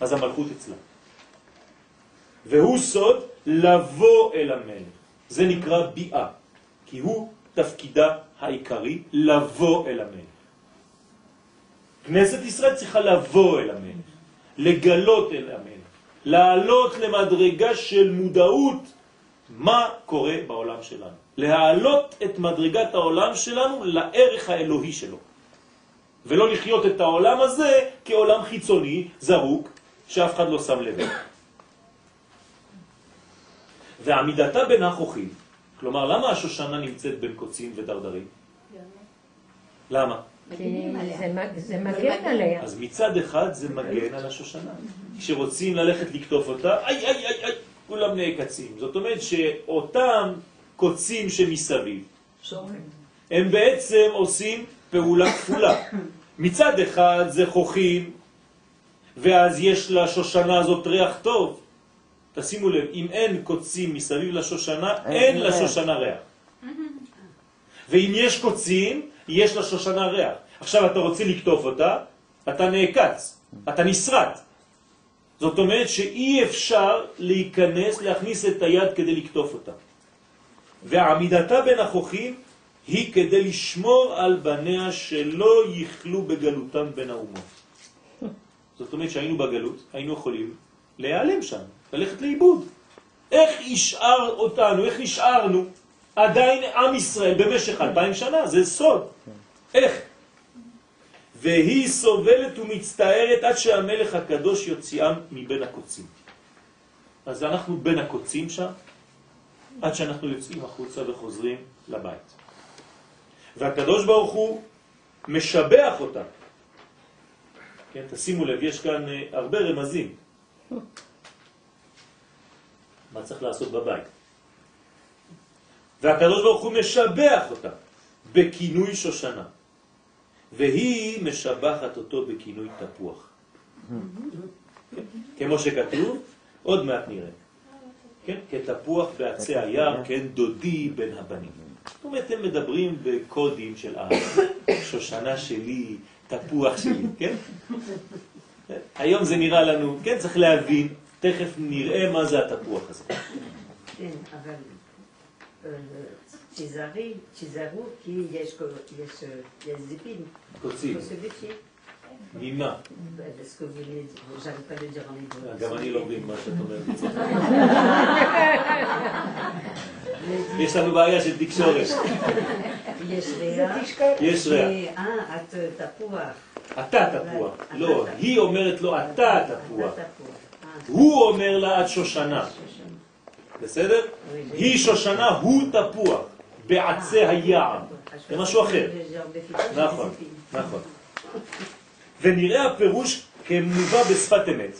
אז המלכות אצלה. והוא סוד לבוא אל המלך. זה נקרא ביאה, כי הוא תפקידה העיקרי לבוא אל המלך. כנסת ישראל צריכה לבוא אל המלך, לגלות אל המלך, לעלות למדרגה של מודעות מה קורה בעולם שלנו. להעלות את מדרגת העולם שלנו לערך האלוהי שלו. ולא לחיות את העולם הזה כעולם חיצוני, זרוק, שאף אחד לא שם לב. ועמידתה בין החוכים, כלומר, למה השושנה נמצאת בין קוצים ודרדרים? למה? כי זה מגן עליה. אז מצד אחד זה מגן על השושנה. כשרוצים ללכת לקטוף אותה, איי איי איי איי, כולם נעקצים. זאת אומרת שאותם קוצים שמסביב, הם בעצם עושים פעולה כפולה. מצד אחד זה חוכים, ואז יש לשושנה הזאת ריח טוב. תשימו לב, אם אין קוצים מסביב לשושנה, אין. לשושנה ריח. ואם יש קוצים, יש לשושנה ריח. עכשיו אתה רוצה לקטוף אותה, אתה נעקץ, אתה נשרט. זאת אומרת שאי אפשר להיכנס, להכניס את היד כדי לקטוף אותה. ועמידתה בין החוכים היא כדי לשמור על בניה שלא יכלו בגלותם בין האומות. זאת אומרת שהיינו בגלות, היינו יכולים להיעלם שם, ללכת לאיבוד. איך ישאר אותנו, איך נשארנו עדיין עם ישראל במשך אלפיים שנה? זה סוד. איך? והיא סובלת ומצטערת עד שהמלך הקדוש יוציאם מבין הקוצים. אז אנחנו בין הקוצים שם, עד שאנחנו יוצאים החוצה וחוזרים לבית. והקדוש ברוך הוא משבח אותה. כן, תשימו לב, יש כאן אה, הרבה רמזים. מה צריך לעשות בבית. והקדוש ברוך הוא משבח אותה בכינוי שושנה, והיא משבחת אותו בכינוי תפוח. כן? כמו שכתוב, עוד מעט נראה. כן? כתפוח בעצי היער, כן דודי בין הבנים. זאת אומרת, הם מדברים בקודים של אהבה. שושנה שלי, תפוח שלי, כן? היום זה נראה לנו, כן, צריך להבין, תכף נראה מה זה התפוח הזה. כן, אבל תיזהרי, תיזהרו, כי יש כל- יש, יש זיפים. קוצים. ממה? Parce que vous venez, j'arrive pas à le dire en hébreu. גם אני לא מבין מה שאת אומרת. יש לנו בעיה של תקשורת. יש ריח. יש ריח. אה, את תפוח. אתה תפוח. לא, היא אומרת לו אתה תפוח. הוא אומר לה את שושנה. בסדר? היא שושנה, הוא תפוח. בעצי היער. זה משהו אחר. נכון, נכון. ונראה הפירוש כמובא בשפת אמת,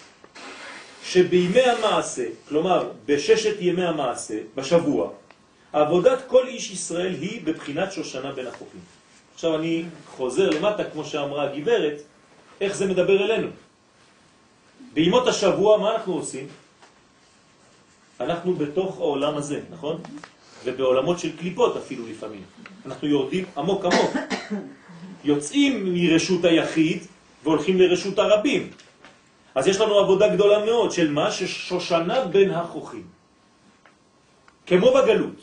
שבימי המעשה, כלומר בששת ימי המעשה, בשבוע, עבודת כל איש ישראל היא בבחינת שושנה בין החופים. עכשיו אני חוזר למטה, כמו שאמרה הגברת, איך זה מדבר אלינו. בימות השבוע, מה אנחנו עושים? אנחנו בתוך העולם הזה, נכון? ובעולמות של קליפות אפילו לפעמים. אנחנו יורדים עמוק עמוק. יוצאים מרשות היחיד והולכים לרשות הרבים. אז יש לנו עבודה גדולה מאוד של מה? ששושנה בין החוכים. כמו בגלות.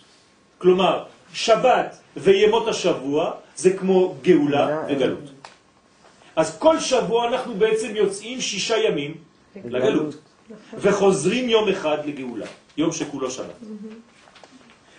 כלומר, שבת וימות השבוע זה כמו גאולה וגלות. אז כל שבוע אנחנו בעצם יוצאים שישה ימים לגלות, וחוזרים יום אחד לגאולה, יום שכולו שבת.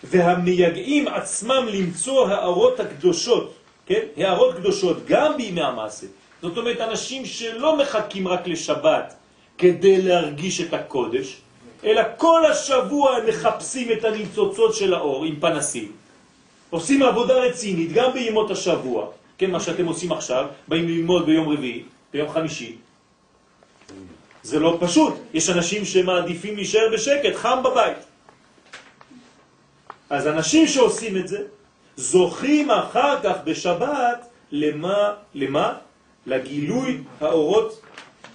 והמייגעים עצמם למצוא הערות הקדושות, כן? הערות קדושות גם בימי המעשה. זאת אומרת, אנשים שלא מחכים רק לשבת כדי להרגיש את הקודש, אלא כל השבוע מחפשים את הניצוצות של האור עם פנסים. עושים עבודה רצינית גם בימות השבוע, כן, מה שאתם עושים עכשיו, באים ללמוד ביום רביעי, ביום חמישי. זה לא פשוט, יש אנשים שמעדיפים להישאר בשקט, חם בבית. אז אנשים שעושים את זה, זוכים אחר כך בשבת למה? למה? לגילוי האורות,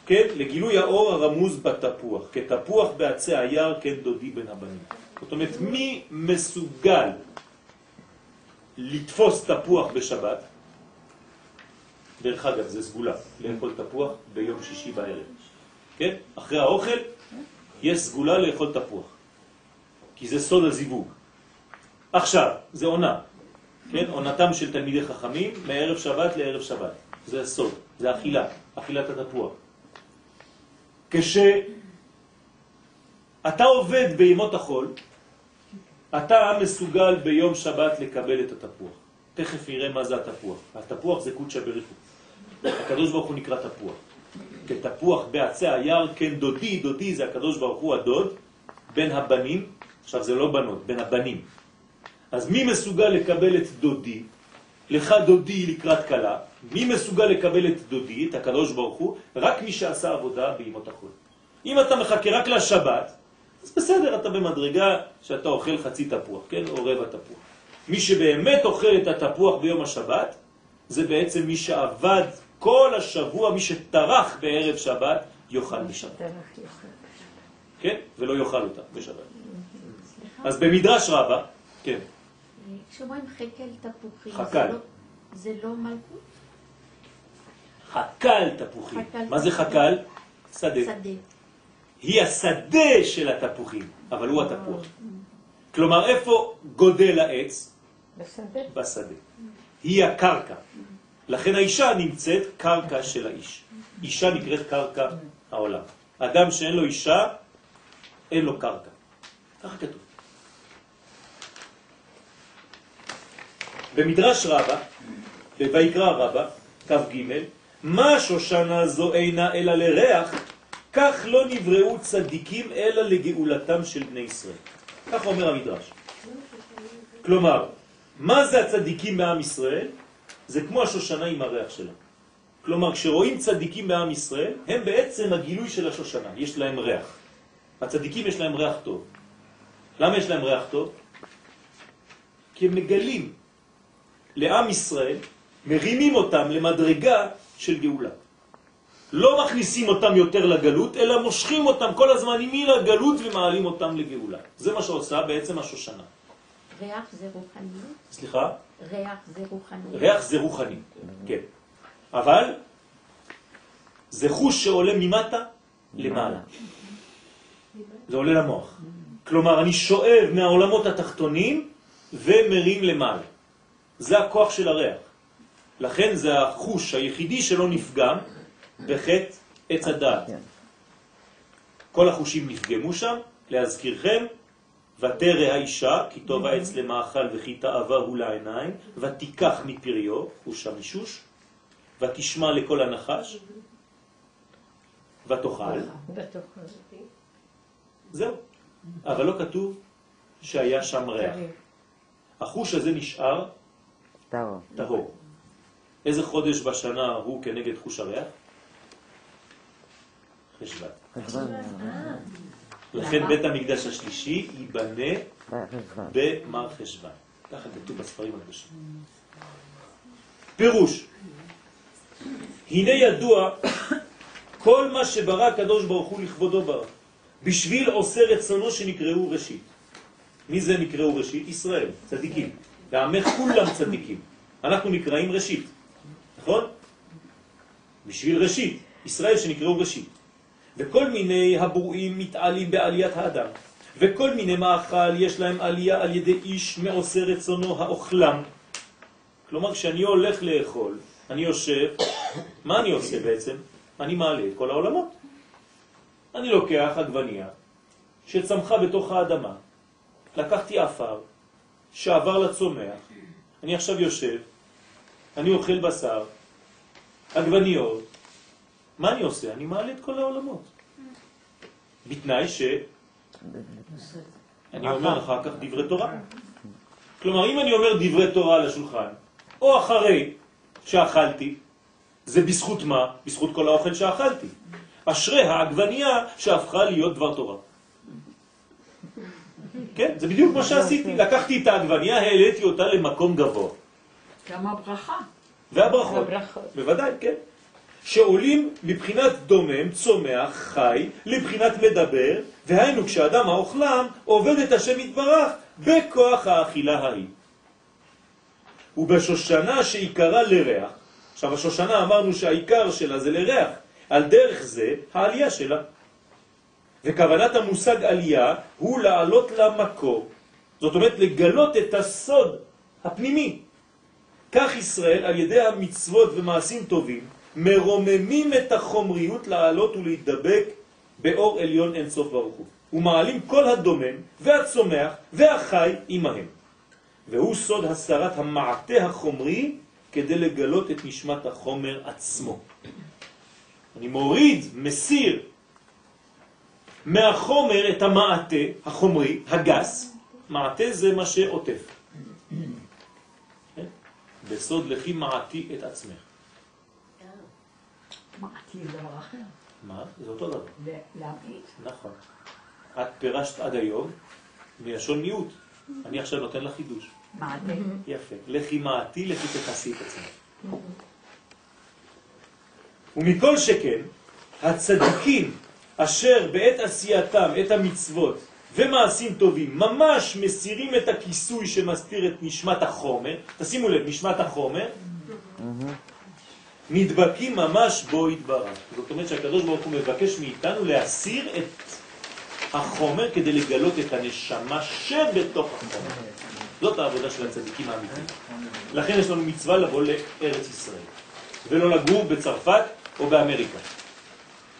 כן? לגילוי האור הרמוז בתפוח. כתפוח בעצי היער, כן דודי בין הבנים. זאת אומרת, מי מסוגל לתפוס תפוח בשבת? דרך אגב, זה סגולה, לאכול תפוח ביום שישי בערב. כן? אחרי האוכל יש סגולה לאכול תפוח. כי זה סוד הזיווג. עכשיו, זה עונה. כן? עונתם של תלמידי חכמים מערב שבת לערב שבת. זה הסוד, זה אכילה, אכילת התפוח. כשאתה עובד בימות החול, אתה מסוגל ביום שבת לקבל את התפוח. תכף נראה מה זה התפוח. התפוח זה קודשא בריחו. הקדוש ברוך הוא נקרא תפוח. כתפוח בעצי היער, כן דודי, דודי זה הקדוש ברוך הוא הדוד, בין הבנים, עכשיו זה לא בנות, בין הבנים. אז מי מסוגל לקבל את דודי? לך דודי לקראת קלה. מי מסוגל לקבל את דודי, את הקדוש ברוך הוא? רק מי שעשה עבודה בימות החול. אם אתה מחכה רק לשבת, אז בסדר, אתה במדרגה שאתה אוכל חצי תפוח, כן? או רבע תפוח. מי שבאמת אוכל את התפוח ביום השבת, זה בעצם מי שעבד כל השבוע, מי שטרח בערב שבת, יאכל בשבת. כן? ולא יאכל אותה בשבת. אז במדרש רבה, כן, כשאומרים חקל תפוחים, חקל. זה לא- זה לא מלכות? חקל תפוחים. מה זה. חקל? שדה. שדה. היא השדה של התפוחים, אבל הוא התפוח. כלומר, איפה גודל העץ? בשדה. בשדה. היא הקרקע. לכן האישה נמצאת קרקע של האיש. אישה נקראת קרקע העולם. אדם שאין לו אישה, אין לו קרקע. ככה כתוב. במדרש רבה, בויקרא רבה, כ"ג, מה שושנה זו אינה אלא לריח, כך לא נבראו צדיקים אלא לגאולתם של בני ישראל. כך אומר המדרש. כלומר, מה זה הצדיקים בעם ישראל? זה כמו השושנה עם הריח שלה. כלומר, כשרואים צדיקים בעם ישראל, הם בעצם הגילוי של השושנה, יש להם ריח. הצדיקים יש להם ריח טוב. למה יש להם ריח טוב? כי הם מגלים לעם ישראל, מרימים אותם למדרגה של גאולה. לא מכניסים אותם יותר לגלות, אלא מושכים אותם כל הזמן מן הגלות ומעלים אותם לגאולה. זה מה שעושה בעצם השושנה. ריח זה רוחניות? סליחה? ריח זה רוחניות. ריח זה רוחני, כן. אבל זה חוש שעולה ממטה למעלה. זה עולה למוח. כלומר, אני שואב מהעולמות התחתונים ומרים למעלה. זה הכוח של הריח. לכן זה החוש היחידי שלא נפגם בחטא עץ הדעת. כל החושים נפגמו שם, להזכירכם, ותרא האישה, כי טוב העץ למאכל וכי תאווה הוא לעיניים, ותיקח מפריו, חוש המישוש, ותשמע לכל הנחש, ותאכל. זהו. אבל לא כתוב שהיה שם ריח. החוש הזה נשאר טהור. איזה חודש בשנה הוא כנגד חוש הריח? חשבט. לכן בית המקדש השלישי ייבנה. במר חשבן. ככה כתוב בספרים הקדושים. פירוש, הנה ידוע כל מה שברא הקדוש ברוך הוא לכבודו ברא, בשביל עושה רצונו שנקראו ראשית. מי זה נקראו ראשית? ישראל, צדיקים. ועמך כולם צדיקים. אנחנו נקראים ראשית, נכון? בשביל ראשית, ישראל שנקראו ראשית. וכל מיני הברואים מתעלים בעליית האדם, וכל מיני מאכל יש להם עלייה על ידי איש מעושה רצונו האוכלם. כלומר, כשאני הולך לאכול, אני יושב, מה אני עושה בעצם? אני מעלה את כל העולמות. אני לוקח עגבנייה שצמחה בתוך האדמה, לקחתי אפר שעבר לצומח, אני עכשיו יושב, אני אוכל בשר, עגבניות, מה אני עושה? אני מעלה את כל העולמות. בתנאי ש... אני אומר אחר כך דברי תורה. כלומר, אם אני אומר דברי תורה על השולחן, או אחרי שאכלתי, זה בזכות מה? בזכות כל האוכל שאכלתי. אשרי העגבנייה שהפכה להיות דבר תורה. כן, זה בדיוק מה שעשיתי. לקחתי את העגבנייה, העליתי אותה למקום גבוה. גם הברכה. והברכות. הברכות. בוודאי, כן. שעולים מבחינת דומם, צומח, חי, לבחינת מדבר, והיינו כשאדם האוכלם עובד את השם יתברך בכוח האכילה ההיא. ובשושנה שעיקרה לריח, עכשיו השושנה אמרנו שהעיקר שלה זה לריח, על דרך זה העלייה שלה. וכוונת המושג עלייה הוא לעלות למקור, זאת אומרת לגלות את הסוד הפנימי. כך ישראל על ידי המצוות ומעשים טובים מרוממים את החומריות לעלות ולהתדבק באור עליון אין סוף ברוך הוא. ומעלים כל הדומם והצומח והחי עמהם. והוא סוד הסרת המעטה החומרי כדי לגלות את נשמת החומר עצמו. אני מוריד, מסיר מהחומר את המעטה החומרי, הגס, מעטה זה מה שעוטף. כן? בסוד לכי מעטי את עצמך. מעטי זה דבר אחר. מה? זה אותו דבר. להמעיט. נכון. את פירשת עד היום מלשון מיעוט. אני עכשיו נותן לך חידוש. מעטה. יפה. לכי מעטי, לכי תכסי את עצמך. ומכל שכן, הצדיקים אשר בעת עשייתם את המצוות ומעשים טובים ממש מסירים את הכיסוי שמסתיר את נשמת החומר, תשימו לב, נשמת החומר, נדבקים ממש בו יתברך. זאת אומרת שהקדוש ברוך הוא מבקש מאיתנו להסיר את החומר כדי לגלות את הנשמה שבתוך החומר. זאת העבודה של הצדיקים האמיתיים. לכן יש לנו מצווה לבוא לארץ ישראל, ולא לגור בצרפת או באמריקה.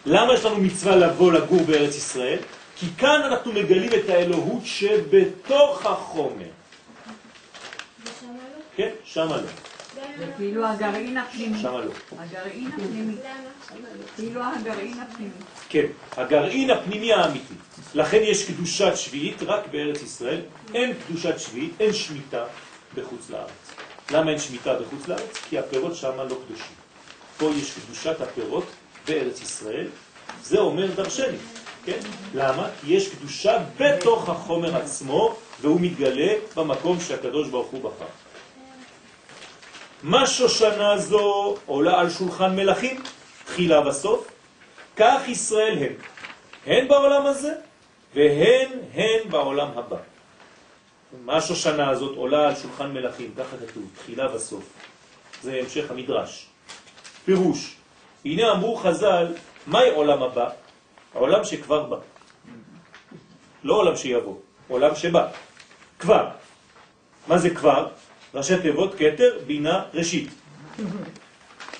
למה יש לנו מצווה לבוא לגור בארץ ישראל? כי כאן אנחנו מגלים את האלוהות שבתוך החומר. לא? כן, שמה לא. זה כאילו הגרעין הפנימי. שמה לא. הגרעין הפנימי. כאילו הגרעין הפנימי. כן, הגרעין הפנימי האמיתי. לכן יש קדושת שביעית רק בארץ ישראל, אין קדושת שביעית, אין שמיטה בחוץ לארץ. למה אין שמיטה בחוץ לארץ? כי הפירות שם לא קדושים. פה יש קדושת הפירות בארץ ישראל, זה אומר דרשני. כן? למה? כי יש קדושה בתוך החומר עצמו, והוא מתגלה במקום שהקדוש ברוך הוא בחר. מה שושנה זו עולה על שולחן מלכים, תחילה בסוף, כך ישראל הם, הן בעולם הזה והן הן בעולם הבא. מה השושנה הזאת עולה על שולחן מלכים, ככה כתוב, תחילה בסוף. זה המשך המדרש. פירוש, הנה אמרו חז"ל, מהי עולם הבא? העולם שכבר בא. לא עולם שיבוא, עולם שבא. כבר. מה זה כבר? ראשי תיבות כתר, בינה, ראשית.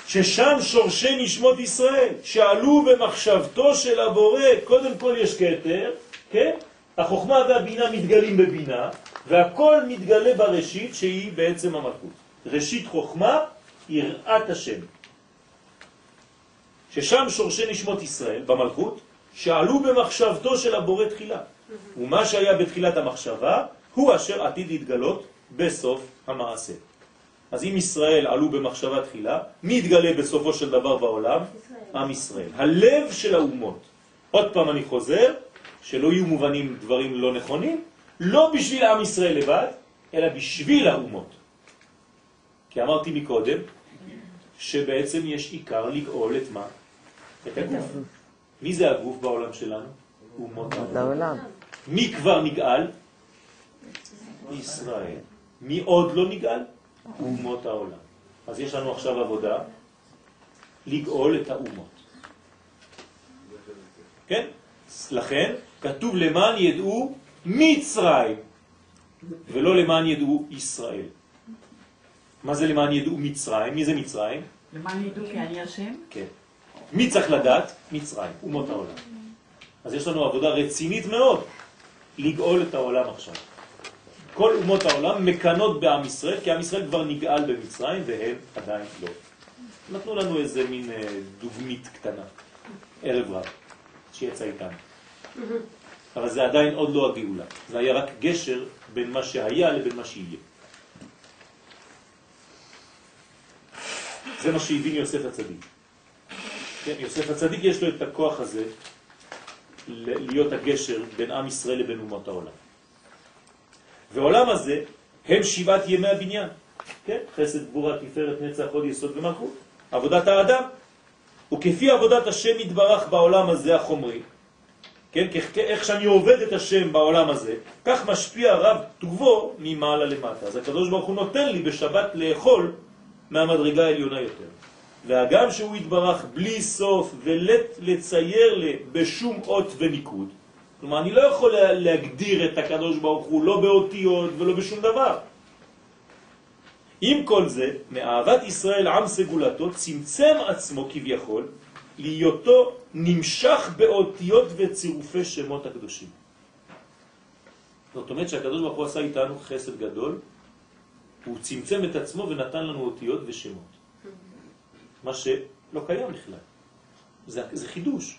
ששם שורשי נשמות ישראל, שעלו במחשבתו של הבורא, קודם כל יש כתר, כן? החוכמה והבינה מתגלים בבינה, והכל מתגלה בראשית שהיא בעצם המלכות. ראשית חוכמה, יראת השם. ששם שורשי נשמות ישראל, במלכות, שעלו במחשבתו של הבורא תחילה. ומה שהיה בתחילת המחשבה, הוא אשר עתיד להתגלות בסוף המעשה. אז אם ישראל עלו במחשבה תחילה, מי יתגלה בסופו של דבר בעולם? עם ישראל. הלב של האומות. עוד פעם אני חוזר, שלא יהיו מובנים דברים לא נכונים, לא בשביל עם ישראל לבד, אלא בשביל האומות. כי אמרתי מקודם, שבעצם יש עיקר לגאול את מה? את הגוף. מי זה הגוף בעולם שלנו? אומות העולם. מי כבר נגאל? ישראל. מי עוד לא נגאל? אומות העולם. אז יש לנו עכשיו עבודה לגאול את האומות. כן? לכן כתוב למען ידעו מצרים, ולא למען ידעו ישראל. מה זה למען ידעו מצרים? מי זה מצרים? למען ידעו כי אני השם? כן. מי צריך לדעת? מצרים, אומות העולם. אז יש לנו עבודה רצינית מאוד לגאול את העולם עכשיו. כל אומות העולם מקנות בעם ישראל, כי עם ישראל כבר נגאל במצרים והם עדיין לא. נתנו לנו איזה מין אה, דוגמית קטנה, ערב רב, שיצא איתנו. אבל זה עדיין עוד לא הגאולה. זה היה רק גשר בין מה שהיה לבין מה שיהיה. זה מה שהבין יוסף הצדיק. כן, יוסף הצדיק יש לו את הכוח הזה להיות הגשר בין עם ישראל לבין אומות העולם. ועולם הזה הם שבעת ימי הבניין. כן? חסד, גבורה, תפארת, נצח, עוד יסוד ומלכות. עבודת האדם. וכפי עבודת השם יתברך בעולם הזה החומרי, כן? איך שאני עובד את השם בעולם הזה, כך משפיע רב טובו ממעלה למטה. אז הקדוש ברוך הוא נותן לי בשבת לאכול מהמדרגה העליונה יותר. והגם שהוא יתברך בלי סוף ולט לצייר לי בשום אות וניקוד, כלומר אני לא יכול להגדיר את הקדוש ברוך הוא לא באותיות ולא בשום דבר. עם כל זה, מאהבת ישראל עם סגולתו צמצם עצמו כביכול להיותו נמשך באותיות וצירופי שמות הקדושים. זאת אומרת שהקדוש ברוך הוא עשה איתנו חסד גדול, הוא צמצם את עצמו ונתן לנו אותיות ושמות. מה שלא קיים בכלל. זה, זה חידוש.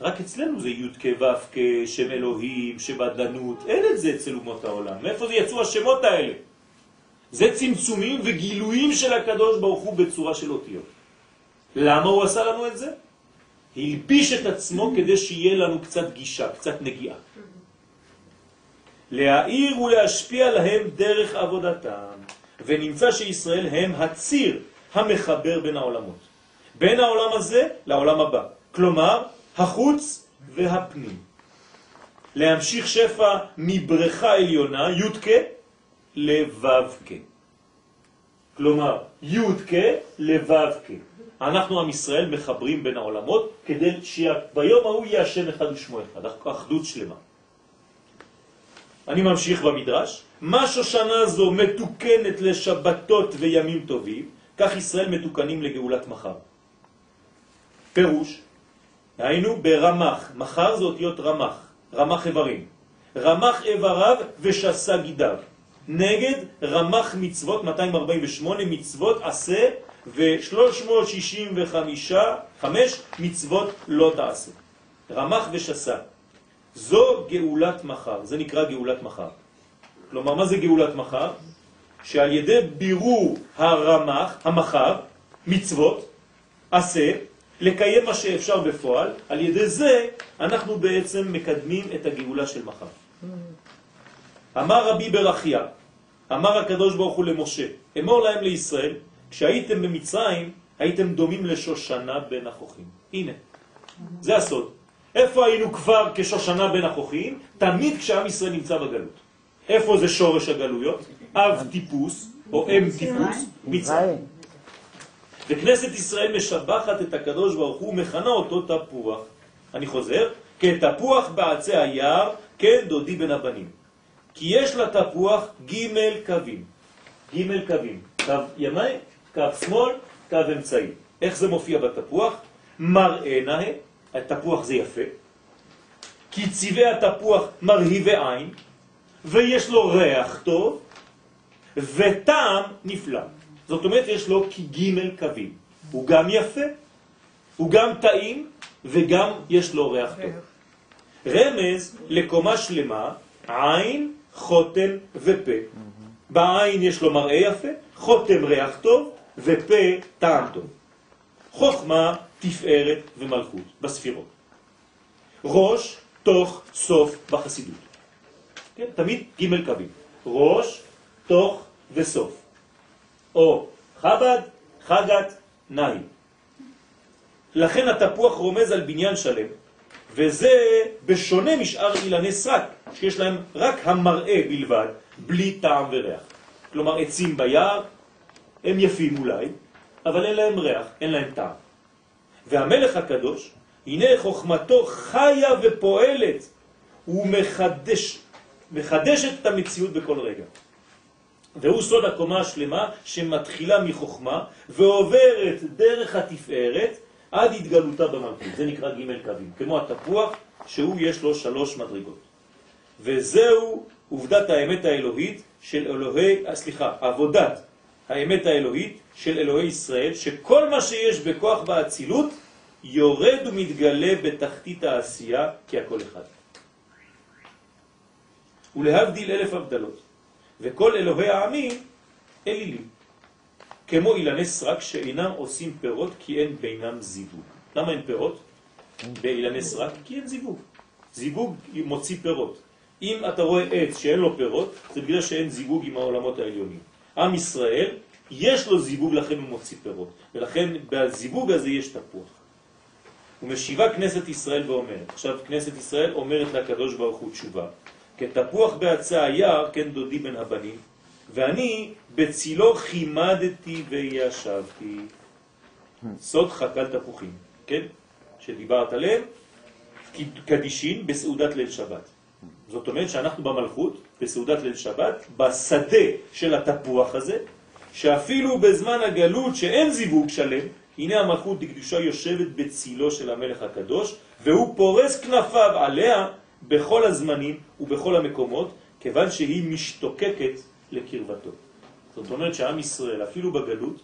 רק אצלנו זה י' כ' ו' כשם אלוהים, שבדנות, אין את זה אצל אומות העולם. מאיפה זה יצאו השמות האלה? זה צמצומים וגילויים של הקדוש ברוך הוא בצורה של אותיות. למה הוא עשה לנו את זה? הלביש את עצמו כדי שיהיה לנו קצת גישה, קצת נגיעה. להעיר ולהשפיע להם דרך עבודתם, ונמצא שישראל הם הציר המחבר בין העולמות. בין העולם הזה לעולם הבא. כלומר, החוץ והפנים. להמשיך שפע מבריכה עליונה, י"ק, לו"ק. כלומר, י"ק לו"ק. אנחנו עם ישראל מחברים בין העולמות כדי שביום ההוא יהיה השם אחד ושמו אחד, אחדות שלמה. אני ממשיך במדרש. מה שושנה זו מתוקנת לשבתות וימים טובים, כך ישראל מתוקנים לגאולת מחר. פירוש, היינו ברמח, מחר זה אותיות רמח, רמח איברים. רמח איבריו ושסה גידיו. נגד רמח מצוות, 248 מצוות עשה ו-365 מצוות לא תעשה. רמח ושסה. זו גאולת מחר, זה נקרא גאולת מחר. כלומר, מה זה גאולת מחר? שעל ידי בירור הרמח, המחר, מצוות, עשה, לקיים מה שאפשר בפועל, על ידי זה אנחנו בעצם מקדמים את הגאולה של מחר. אמר רבי ברכיה, אמר הקדוש ברוך הוא למשה, אמור להם לישראל, כשהייתם במצרים הייתם דומים לשושנה בין החוכים. הנה, זה הסוד. איפה היינו כבר כשושנה בין החוכים? תמיד כשעם ישראל נמצא בגלות. איפה זה שורש הגלויות? אב טיפוס, או אם טיפוס, מצרים. וכנסת ישראל משבחת את הקדוש ברוך הוא, מכנה אותו תפוח. אני חוזר, כתפוח בעצי היער, כן דודי בין הבנים. כי יש לתפוח ג' קווים. ג' קווים. קו ימי, קו שמאל, קו אמצעי. איך זה מופיע בתפוח? מראה נאה, התפוח זה יפה. כי צבעי התפוח מרהיבי עין, ויש לו ריח טוב, וטעם נפלא. זאת אומרת, יש לו כג' קווים. הוא גם יפה, הוא גם טעים, וגם יש לו ריח טוב. רמז לקומה שלמה, עין, חותם ופה. בעין יש לו מראה יפה, חותם ריח טוב, ופה טעם טוב. חוכמה, תפארת ומלכות בספירות. ראש, תוך, סוף בחסידות. כן, תמיד ג' קווים. ראש, תוך וסוף. או חב"ד, חגת, נאי. לכן התפוח רומז על בניין שלם, וזה בשונה משאר אילני סרק, שיש להם רק המראה בלבד, בלי טעם וריח. כלומר, עצים ביער, הם יפים אולי, אבל אין להם ריח, אין להם טעם. והמלך הקדוש, הנה חוכמתו חיה ופועלת, הוא מחדש, מחדשת את המציאות בכל רגע. והוא סוד הקומה השלמה שמתחילה מחוכמה ועוברת דרך התפארת עד התגלותה במלכות. זה נקרא ג' קווים, כמו התפוח שהוא יש לו שלוש מדרגות. וזהו עובדת האמת האלוהית של אלוהי, סליחה, עבודת האמת האלוהית של אלוהי ישראל, שכל מה שיש בכוח באצילות יורד ומתגלה בתחתית העשייה כהכל אחד. ולהבדיל אלף הבדלות, וכל אלוהי העמים אלילים, כמו אילני סרק שאינם עושים פירות כי אין בינם זיווג. למה אין פירות? באילני סרק? כי אין זיווג. זיווג מוציא פירות. אם אתה רואה עץ שאין לו פירות, זה בגלל שאין זיווג עם העולמות העליונים. עם ישראל, יש לו זיווג, לכן הוא מוציא פירות. ולכן בזיווג הזה יש תפוח. ומשיבה כנסת ישראל ואומרת, עכשיו כנסת ישראל אומרת לקדוש ברוך הוא תשובה, כתפוח בעצה היער, כן דודי בין הבנים, ואני בצילו חימדתי וישבתי. סוד חקל תפוחים, כן? שדיברת עליהם, קדישין בסעודת ליל שבת. זאת אומרת שאנחנו במלכות, בסעודת ליל שבת, בשדה של התפוח הזה, שאפילו בזמן הגלות שאין זיווג שלם, הנה המלכות דקדושה יושבת בצילו של המלך הקדוש, והוא פורס כנפיו עליה בכל הזמנים ובכל המקומות, כיוון שהיא משתוקקת לקרבתו. זאת אומרת שעם ישראל, אפילו בגלות,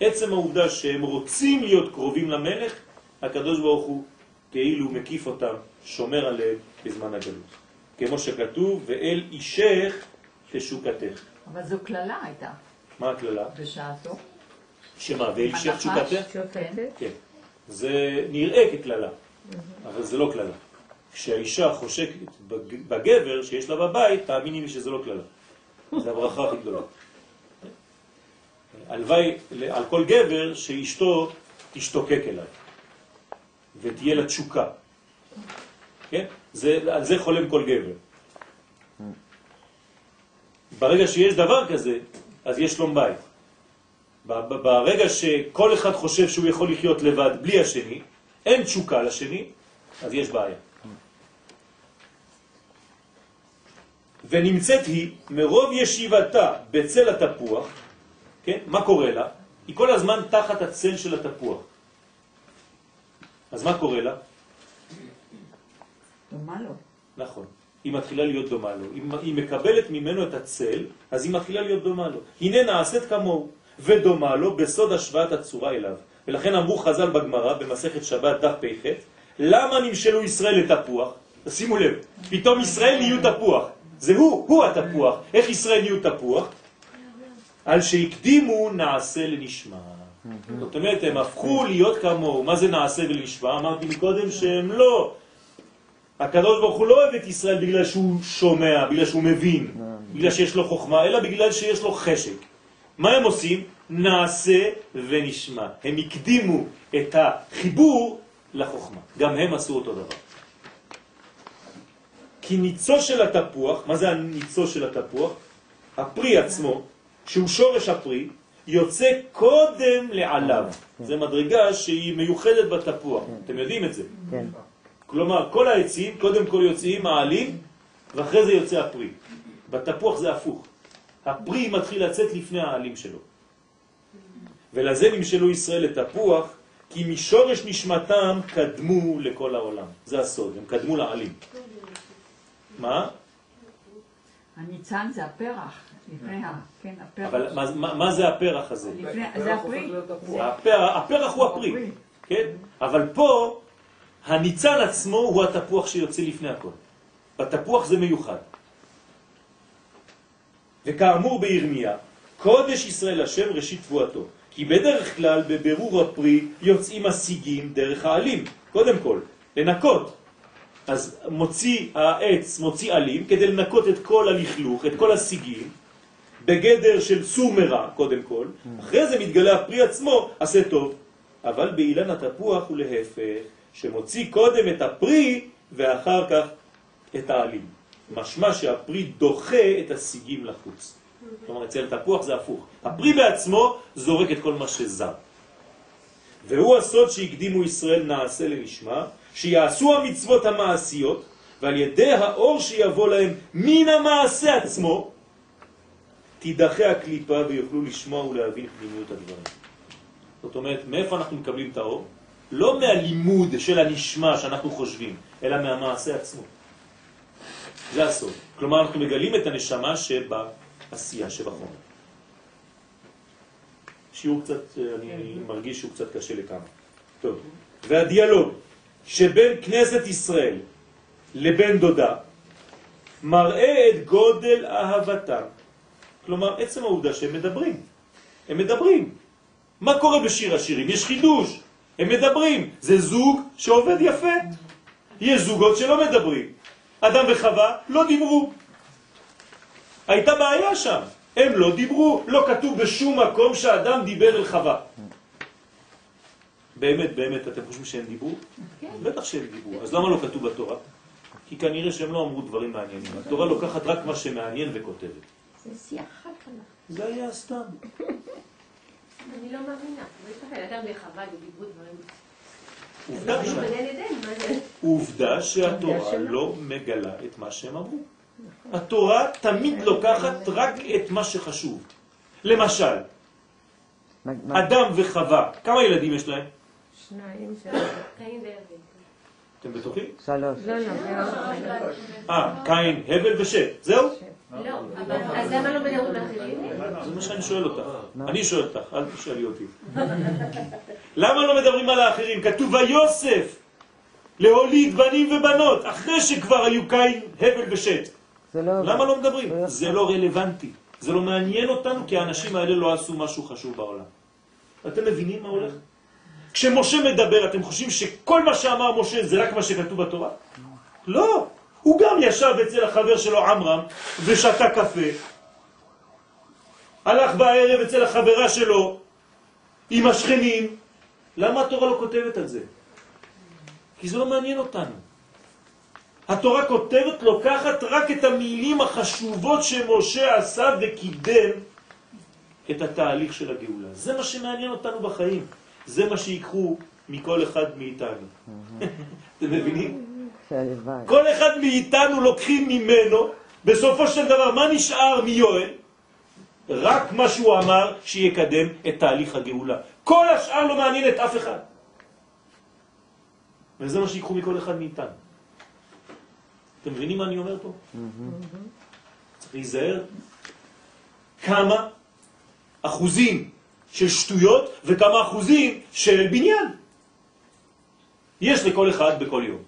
עצם העובדה שהם רוצים להיות קרובים למלך, הקדוש ברוך הוא כאילו מקיף אותם, שומר עליהם בזמן הגלות. כמו שכתוב, ואל אישך תשוקתך. אבל זו כללה הייתה מה הכללה? בשעתו. שמה, ואל אישך? תשוקתך? כן. זה נראה ככללה, אבל זה לא כללה. כשהאישה חושקת בג- בגבר שיש לה בבית, תאמיני לי שזה לא כללה. זה הברכה הכי גדולה. הלוואי על כל גבר שאשתו תשתוקק אליו ותהיה לה תשוקה. כן? זה, על זה חולם כל גבר. ברגע שיש דבר כזה, אז יש שלום בית. ברגע שכל אחד חושב שהוא יכול לחיות לבד בלי השני, אין תשוקה לשני, אז יש בעיה. ונמצאת היא מרוב ישיבתה בצל התפוח, כן? מה קורה לה? היא כל הזמן תחת הצל של התפוח. אז מה קורה לה? דומה לו. נכון. היא מתחילה להיות דומה לו. אם היא מקבלת ממנו את הצל, אז היא מתחילה להיות דומה לו. הנה נעשית כמוהו, ודומה לו בסוד השוואת הצורה אליו. ולכן אמרו חז"ל בגמרא, במסכת שבת דף פ"ח, למה נמשלו ישראל לתפוח? שימו לב, פתאום ישראל נהיו תפוח. זה הוא, הוא התפוח. איך ישראל נהיו תפוח? על שהקדימו נעשה לנשמה. זאת אומרת, הם הפכו להיות כמוהו. מה זה נעשה ולשמה? אמרתי מקודם שהם לא. הקדוש ברוך הוא לא אוהב את ישראל בגלל שהוא שומע, בגלל שהוא מבין, בגלל שיש לו חוכמה, אלא בגלל שיש לו חשק. מה הם עושים? נעשה ונשמע. הם הקדימו את החיבור לחוכמה. גם הם עשו אותו דבר. כי ניצו של התפוח, מה זה הניצו של התפוח? הפרי עצמו, שהוא שורש הפרי, יוצא קודם לעליו. זה מדרגה שהיא מיוחדת בתפוח. אתם יודעים את זה. כן. כלומר, כל העצים קודם כל יוצאים העלים, ואחרי זה יוצא הפרי. בתפוח זה הפוך. הפרי מתחיל לצאת לפני העלים שלו. ולזה נמשלו ישראל לתפוח, כי משורש נשמתם קדמו לכל העולם. זה הסוד, הם קדמו לעלים. מה? הניצן זה הפרח, לפני ה... כן, הפרח. אבל מה, מה, מה זה הפרח הזה? לפני, זה הפרי. הפרח, הפרח הוא הפרי, הפרי. כן? אבל פה הניצן עצמו הוא התפוח שיוצא לפני הכל. בתפוח זה מיוחד. וכאמור בירמיה, קודש ישראל השם ראשית תבואתו. כי בדרך כלל בבירור הפרי יוצאים השיגים דרך העלים, קודם כל, לנקות. אז מוציא העץ, מוציא עלים, כדי לנקות את כל הלכלוך, את כל השיגים, בגדר של סור מרע, קודם כל, אחרי זה מתגלה הפרי עצמו, עשה טוב. אבל באילן התפוח הוא להפך, שמוציא קודם את הפרי ואחר כך את העלים. משמע שהפרי דוחה את השיגים לחוץ. כלומר, אצל תפוח זה הפוך. הפרי בעצמו זורק את כל מה שזר. והוא הסוד שהקדימו ישראל נעשה לנשמע, שיעשו המצוות המעשיות, ועל ידי האור שיבוא להם מן המעשה עצמו, תידחה הקליפה ויוכלו לשמוע ולהבין פנימיות הדברים. זאת אומרת, מאיפה אנחנו מקבלים את האור? לא מהלימוד של הנשמע שאנחנו חושבים, אלא מהמעשה עצמו. זה הסוד. כלומר, אנחנו מגלים את הנשמה שבעשייה, שבחומר. שיעור קצת, אני מרגיש שהוא קצת קשה לכמה. טוב. והדיאלוג שבין כנסת ישראל לבין דודה מראה את גודל אהבתם. כלומר, עצם העובדה שהם מדברים. הם מדברים. מה קורה בשיר השירים? יש חידוש. הם מדברים. זה זוג שעובד יפה. יש זוגות שלא מדברים. אדם וחווה לא דיברו. הייתה בעיה שם. הם לא דיברו. לא כתוב בשום מקום שאדם דיבר אל חווה. באמת, באמת, אתם חושבים שהם דיברו? בטח שהם דיברו. אז למה לא כתוב בתורה? כי כנראה שהם לא אמרו דברים מעניינים. התורה לוקחת רק מה שמעניין וכותבת. זה שיח חלקלה. זה היה סתם. אני לא מאמינה. לא. עובדה לא ש-? עובדה שהתורה לא מגלה את מה שהם אמרו. התורה תמיד לוקחת רק את מה שחשוב. למשל, אדם וחווה, כמה ילדים יש להם? שניים, שלוש. קין והבל. אתם בטוחים? שלוש. לא, לא, מאוד. אה, קין, הבל ושת. זהו? לא, אבל אז למה לא מדברים לאחרים? זה מה שאני שואל אותך. אני שואל אותך, אל תשאלי אותי. למה לא מדברים על האחרים? כתוב ויוסף להוליד בנים ובנות, אחרי שכבר היו קין, הבל ושת. זה לא... למה לא מדברים? זה לא רלוונטי. זה לא מעניין אותנו כי האנשים האלה לא עשו משהו חשוב בעולם. אתם מבינים מה הולך? כשמשה מדבר, אתם חושבים שכל מה שאמר משה זה רק מה שכתוב בתורה? לא. הוא גם ישב אצל החבר שלו עמרם ושתה קפה. הלך בערב אצל החברה שלו עם השכנים. למה התורה לא כותבת על זה? כי זה לא מעניין אותנו. התורה כותבת, לוקחת רק את המילים החשובות שמשה עשה וקידם את התהליך של הגאולה. זה מה שמעניין אותנו בחיים. זה מה שיקחו מכל אחד מאיתנו. אתם מבינים? כל אחד מאיתנו לוקחים ממנו, בסופו של דבר, מה נשאר מיואל? רק מה שהוא אמר שיקדם את תהליך הגאולה. כל השאר לא מעניין את אף אחד. וזה מה שיקחו מכל אחד מאיתנו. אתם מבינים מה אני אומר פה? צריך להיזהר כמה אחוזים של שטויות וכמה אחוזים של בניין. יש לכל אחד בכל יום.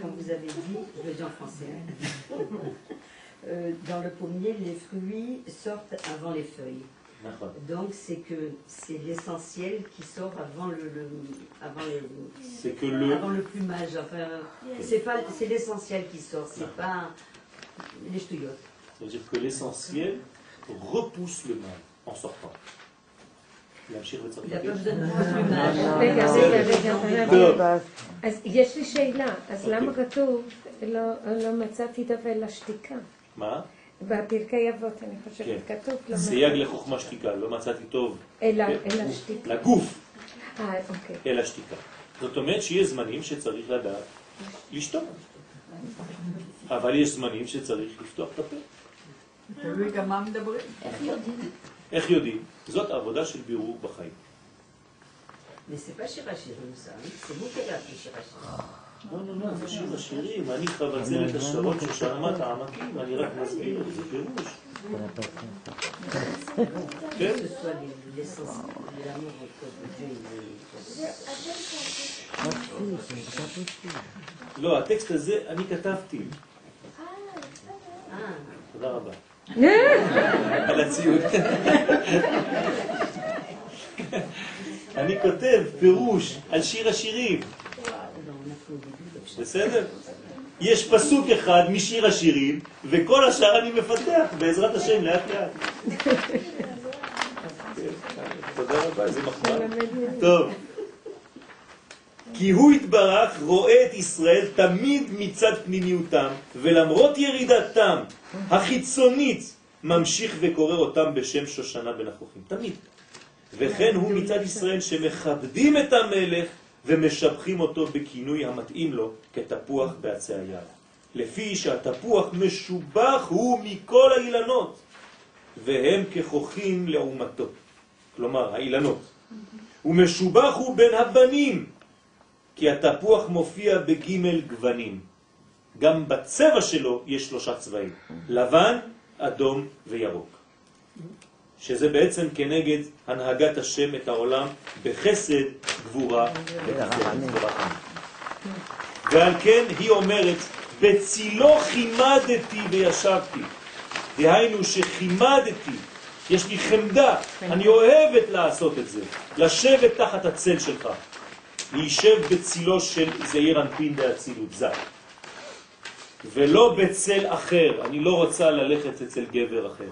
Comme vous avez dit, je vais dire en français. hein. Euh, dans le pommier, les fruits sortent avant les feuilles. נכון. Donc c'est que c'est l'essentiel qui sort avant le, le- avant, les- C'est que le... avant le plumage. Enfin, c'est pas c'est l'essentiel qui sort, c'est pas les ch'touillottes. Ça veut dire que l'essentiel repousse le mal en sortant. רגע, רגע. אז יש לי שאלה, אז. למה כתוב, לא- לא מצאתי דבר לשתיקה? מה? בפרקי אבות, אני חושבת, כן. כתוב, לא סייג לחוכמה שתיקה, לא מצאתי טוב אלא כן. אלא שתיקה. לגוף, אה, אוקיי. אלא שתיקה. זאת אומרת שיש זמנים שצריך לדעת לשתוק. אבל יש זמנים שצריך לפתוח את הפה. תלוי גם מה מדברים. איך יודעים? איך יודעים? זאת עבודה של בירור בחיים. C'est vous qui avez appris chez Rachirim. לא, לא, לא, זה שיר השירים, אני חבצר את השטרות של שעמת העמקים, אני רק מסביר, זה פירוש. כן? לא, הטקסט הזה אני כתבתי. Ah, תודה רבה. על הציוד. אני כותב פירוש על שיר השירים, בסדר? יש פסוק אחד משיר השירים, וכל השאר אני מפתח, בעזרת השם, לאט לאט. תודה רבה, איזה מחמאה. טוב. כי הוא יתברך רואה את ישראל תמיד מצד פנימיותם, ולמרות ירידתם החיצונית, ממשיך וקורא אותם בשם שושנה בן החוכים. תמיד. וכן הוא מצד ישראל שמכבדים את המלך ומשבחים אותו בכינוי המתאים לו כתפוח בעצי היער. לפי שהתפוח משובח הוא מכל האילנות, והם ככוחים לעומתו. כלומר, האילנות. ומשובח הוא בין הבנים, כי התפוח מופיע בגימל גוונים. גם בצבע שלו יש שלושה צבעים, לבן, אדום וירוק. שזה בעצם כנגד הנהגת השם את העולם בחסד, גבורה. ועל כן היא אומרת, בצילו חימדתי וישבתי. דהיינו שחימדתי, יש לי חמדה, אני אוהבת לעשות את זה, לשבת תחת הצל שלך, להישב בצילו של זעיר אנפין באצילות, זק. ולא בצל אחר, אני לא רוצה ללכת אצל גבר אחר,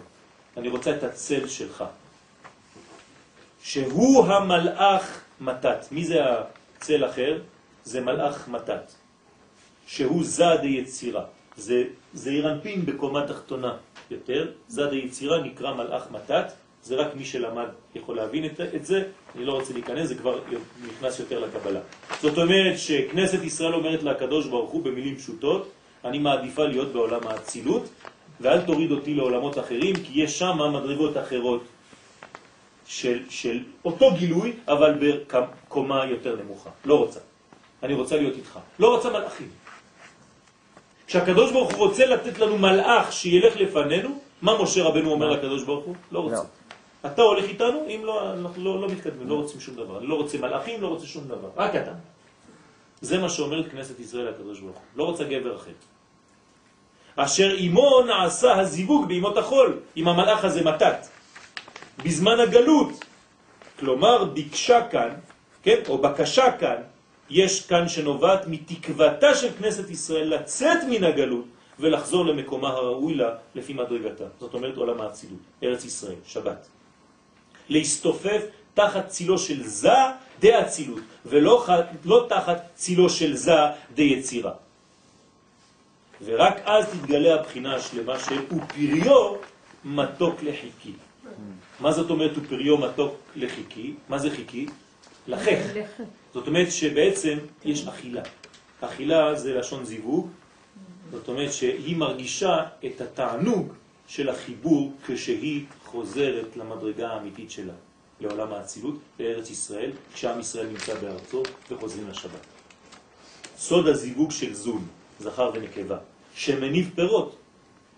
אני רוצה את הצל שלך. שהוא המלאך מתת. מי זה הצל אחר? זה מלאך מתת. שהוא זד היצירה. זה זעיר אנפין בקומה תחתונה יותר. זד היצירה נקרא מלאך מתת. זה רק מי שלמד יכול להבין את, את זה. אני לא רוצה להיכנס, זה כבר נכנס יותר לקבלה. זאת אומרת שכנסת ישראל אומרת לקדוש ברוך הוא במילים פשוטות, אני מעדיפה להיות בעולם האצילות, ואל תוריד אותי לעולמות אחרים, כי יש שם מדרגות אחרות של, של אותו גילוי, אבל בקומה יותר נמוכה. לא רוצה. אני רוצה להיות איתך. לא רוצה מלאכים. כשהקדוש ברוך הוא רוצה לתת לנו מלאך שילך לפנינו, מה משה רבנו אומר לקדוש ברוך הוא? לא רוצה. אתה הולך איתנו, אם לא, אנחנו לא, לא מתקדמים, לא רוצים שום דבר. אני לא רוצה מלאכים, לא רוצה שום דבר. רק אתה. זה מה שאומרת כנסת ישראל לקדוש ברוך הוא. לא רוצה גבר אחר. אשר עמו נעשה הזיווג בימות החול, עם המלאך הזה מתת. בזמן הגלות, כלומר ביקשה כאן, כן, או בקשה כאן, יש כאן שנובעת מתקוותה של כנסת ישראל לצאת מן הגלות ולחזור למקומה הראוי לה לפי מדרגתה. זאת אומרת עולם האצילות, ארץ ישראל, שבת. להסתופף תחת צילו של זה דה אצילות, ולא לא תחת צילו של זה דה יצירה. ורק אז תתגלה הבחינה השלמה של ופריו מתוק לחיקי. מה זאת אומרת ופריו מתוק לחיקי? מה זה חיקי? לחך. זאת אומרת שבעצם יש אכילה. אכילה זה לשון זיווג, זאת אומרת שהיא מרגישה את התענוג של החיבור כשהיא חוזרת למדרגה האמיתית שלה, לעולם האצילות, לארץ ישראל, כשעם ישראל נמצא בארצו וחוזרים לשבת. סוד הזיווג של זון, זכר ונקבה, שמניב פירות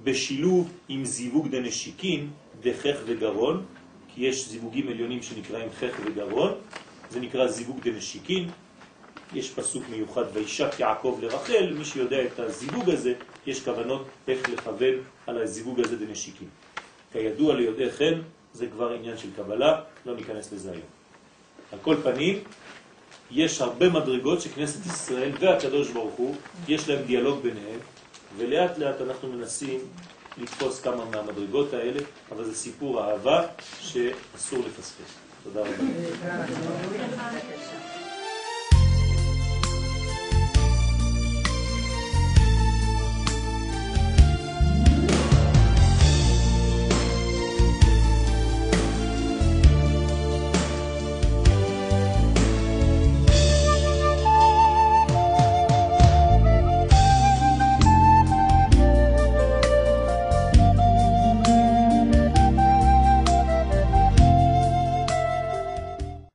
בשילוב עם זיווג דנשיקין, דחך וגרון, כי יש זיווגים עליונים שנקראים חך וגרון, זה נקרא זיווג דנשיקין, יש פסוק מיוחד, וישק יעקב לרחל, מי שיודע את הזיווג הזה, יש כוונות איך לכוון על הזיווג הזה בנשיקים. כידוע ליודעי חן, זה כבר עניין של קבלה, לא ניכנס לזה היום. על כל פנים, יש הרבה מדרגות שכנסת ישראל והקדוש ברוך הוא, יש להם דיאלוג ביניהם, ולאט לאט אנחנו מנסים לתפוס כמה מהמדרגות האלה, אבל זה סיפור אהבה שאסור לפספס. תודה רבה.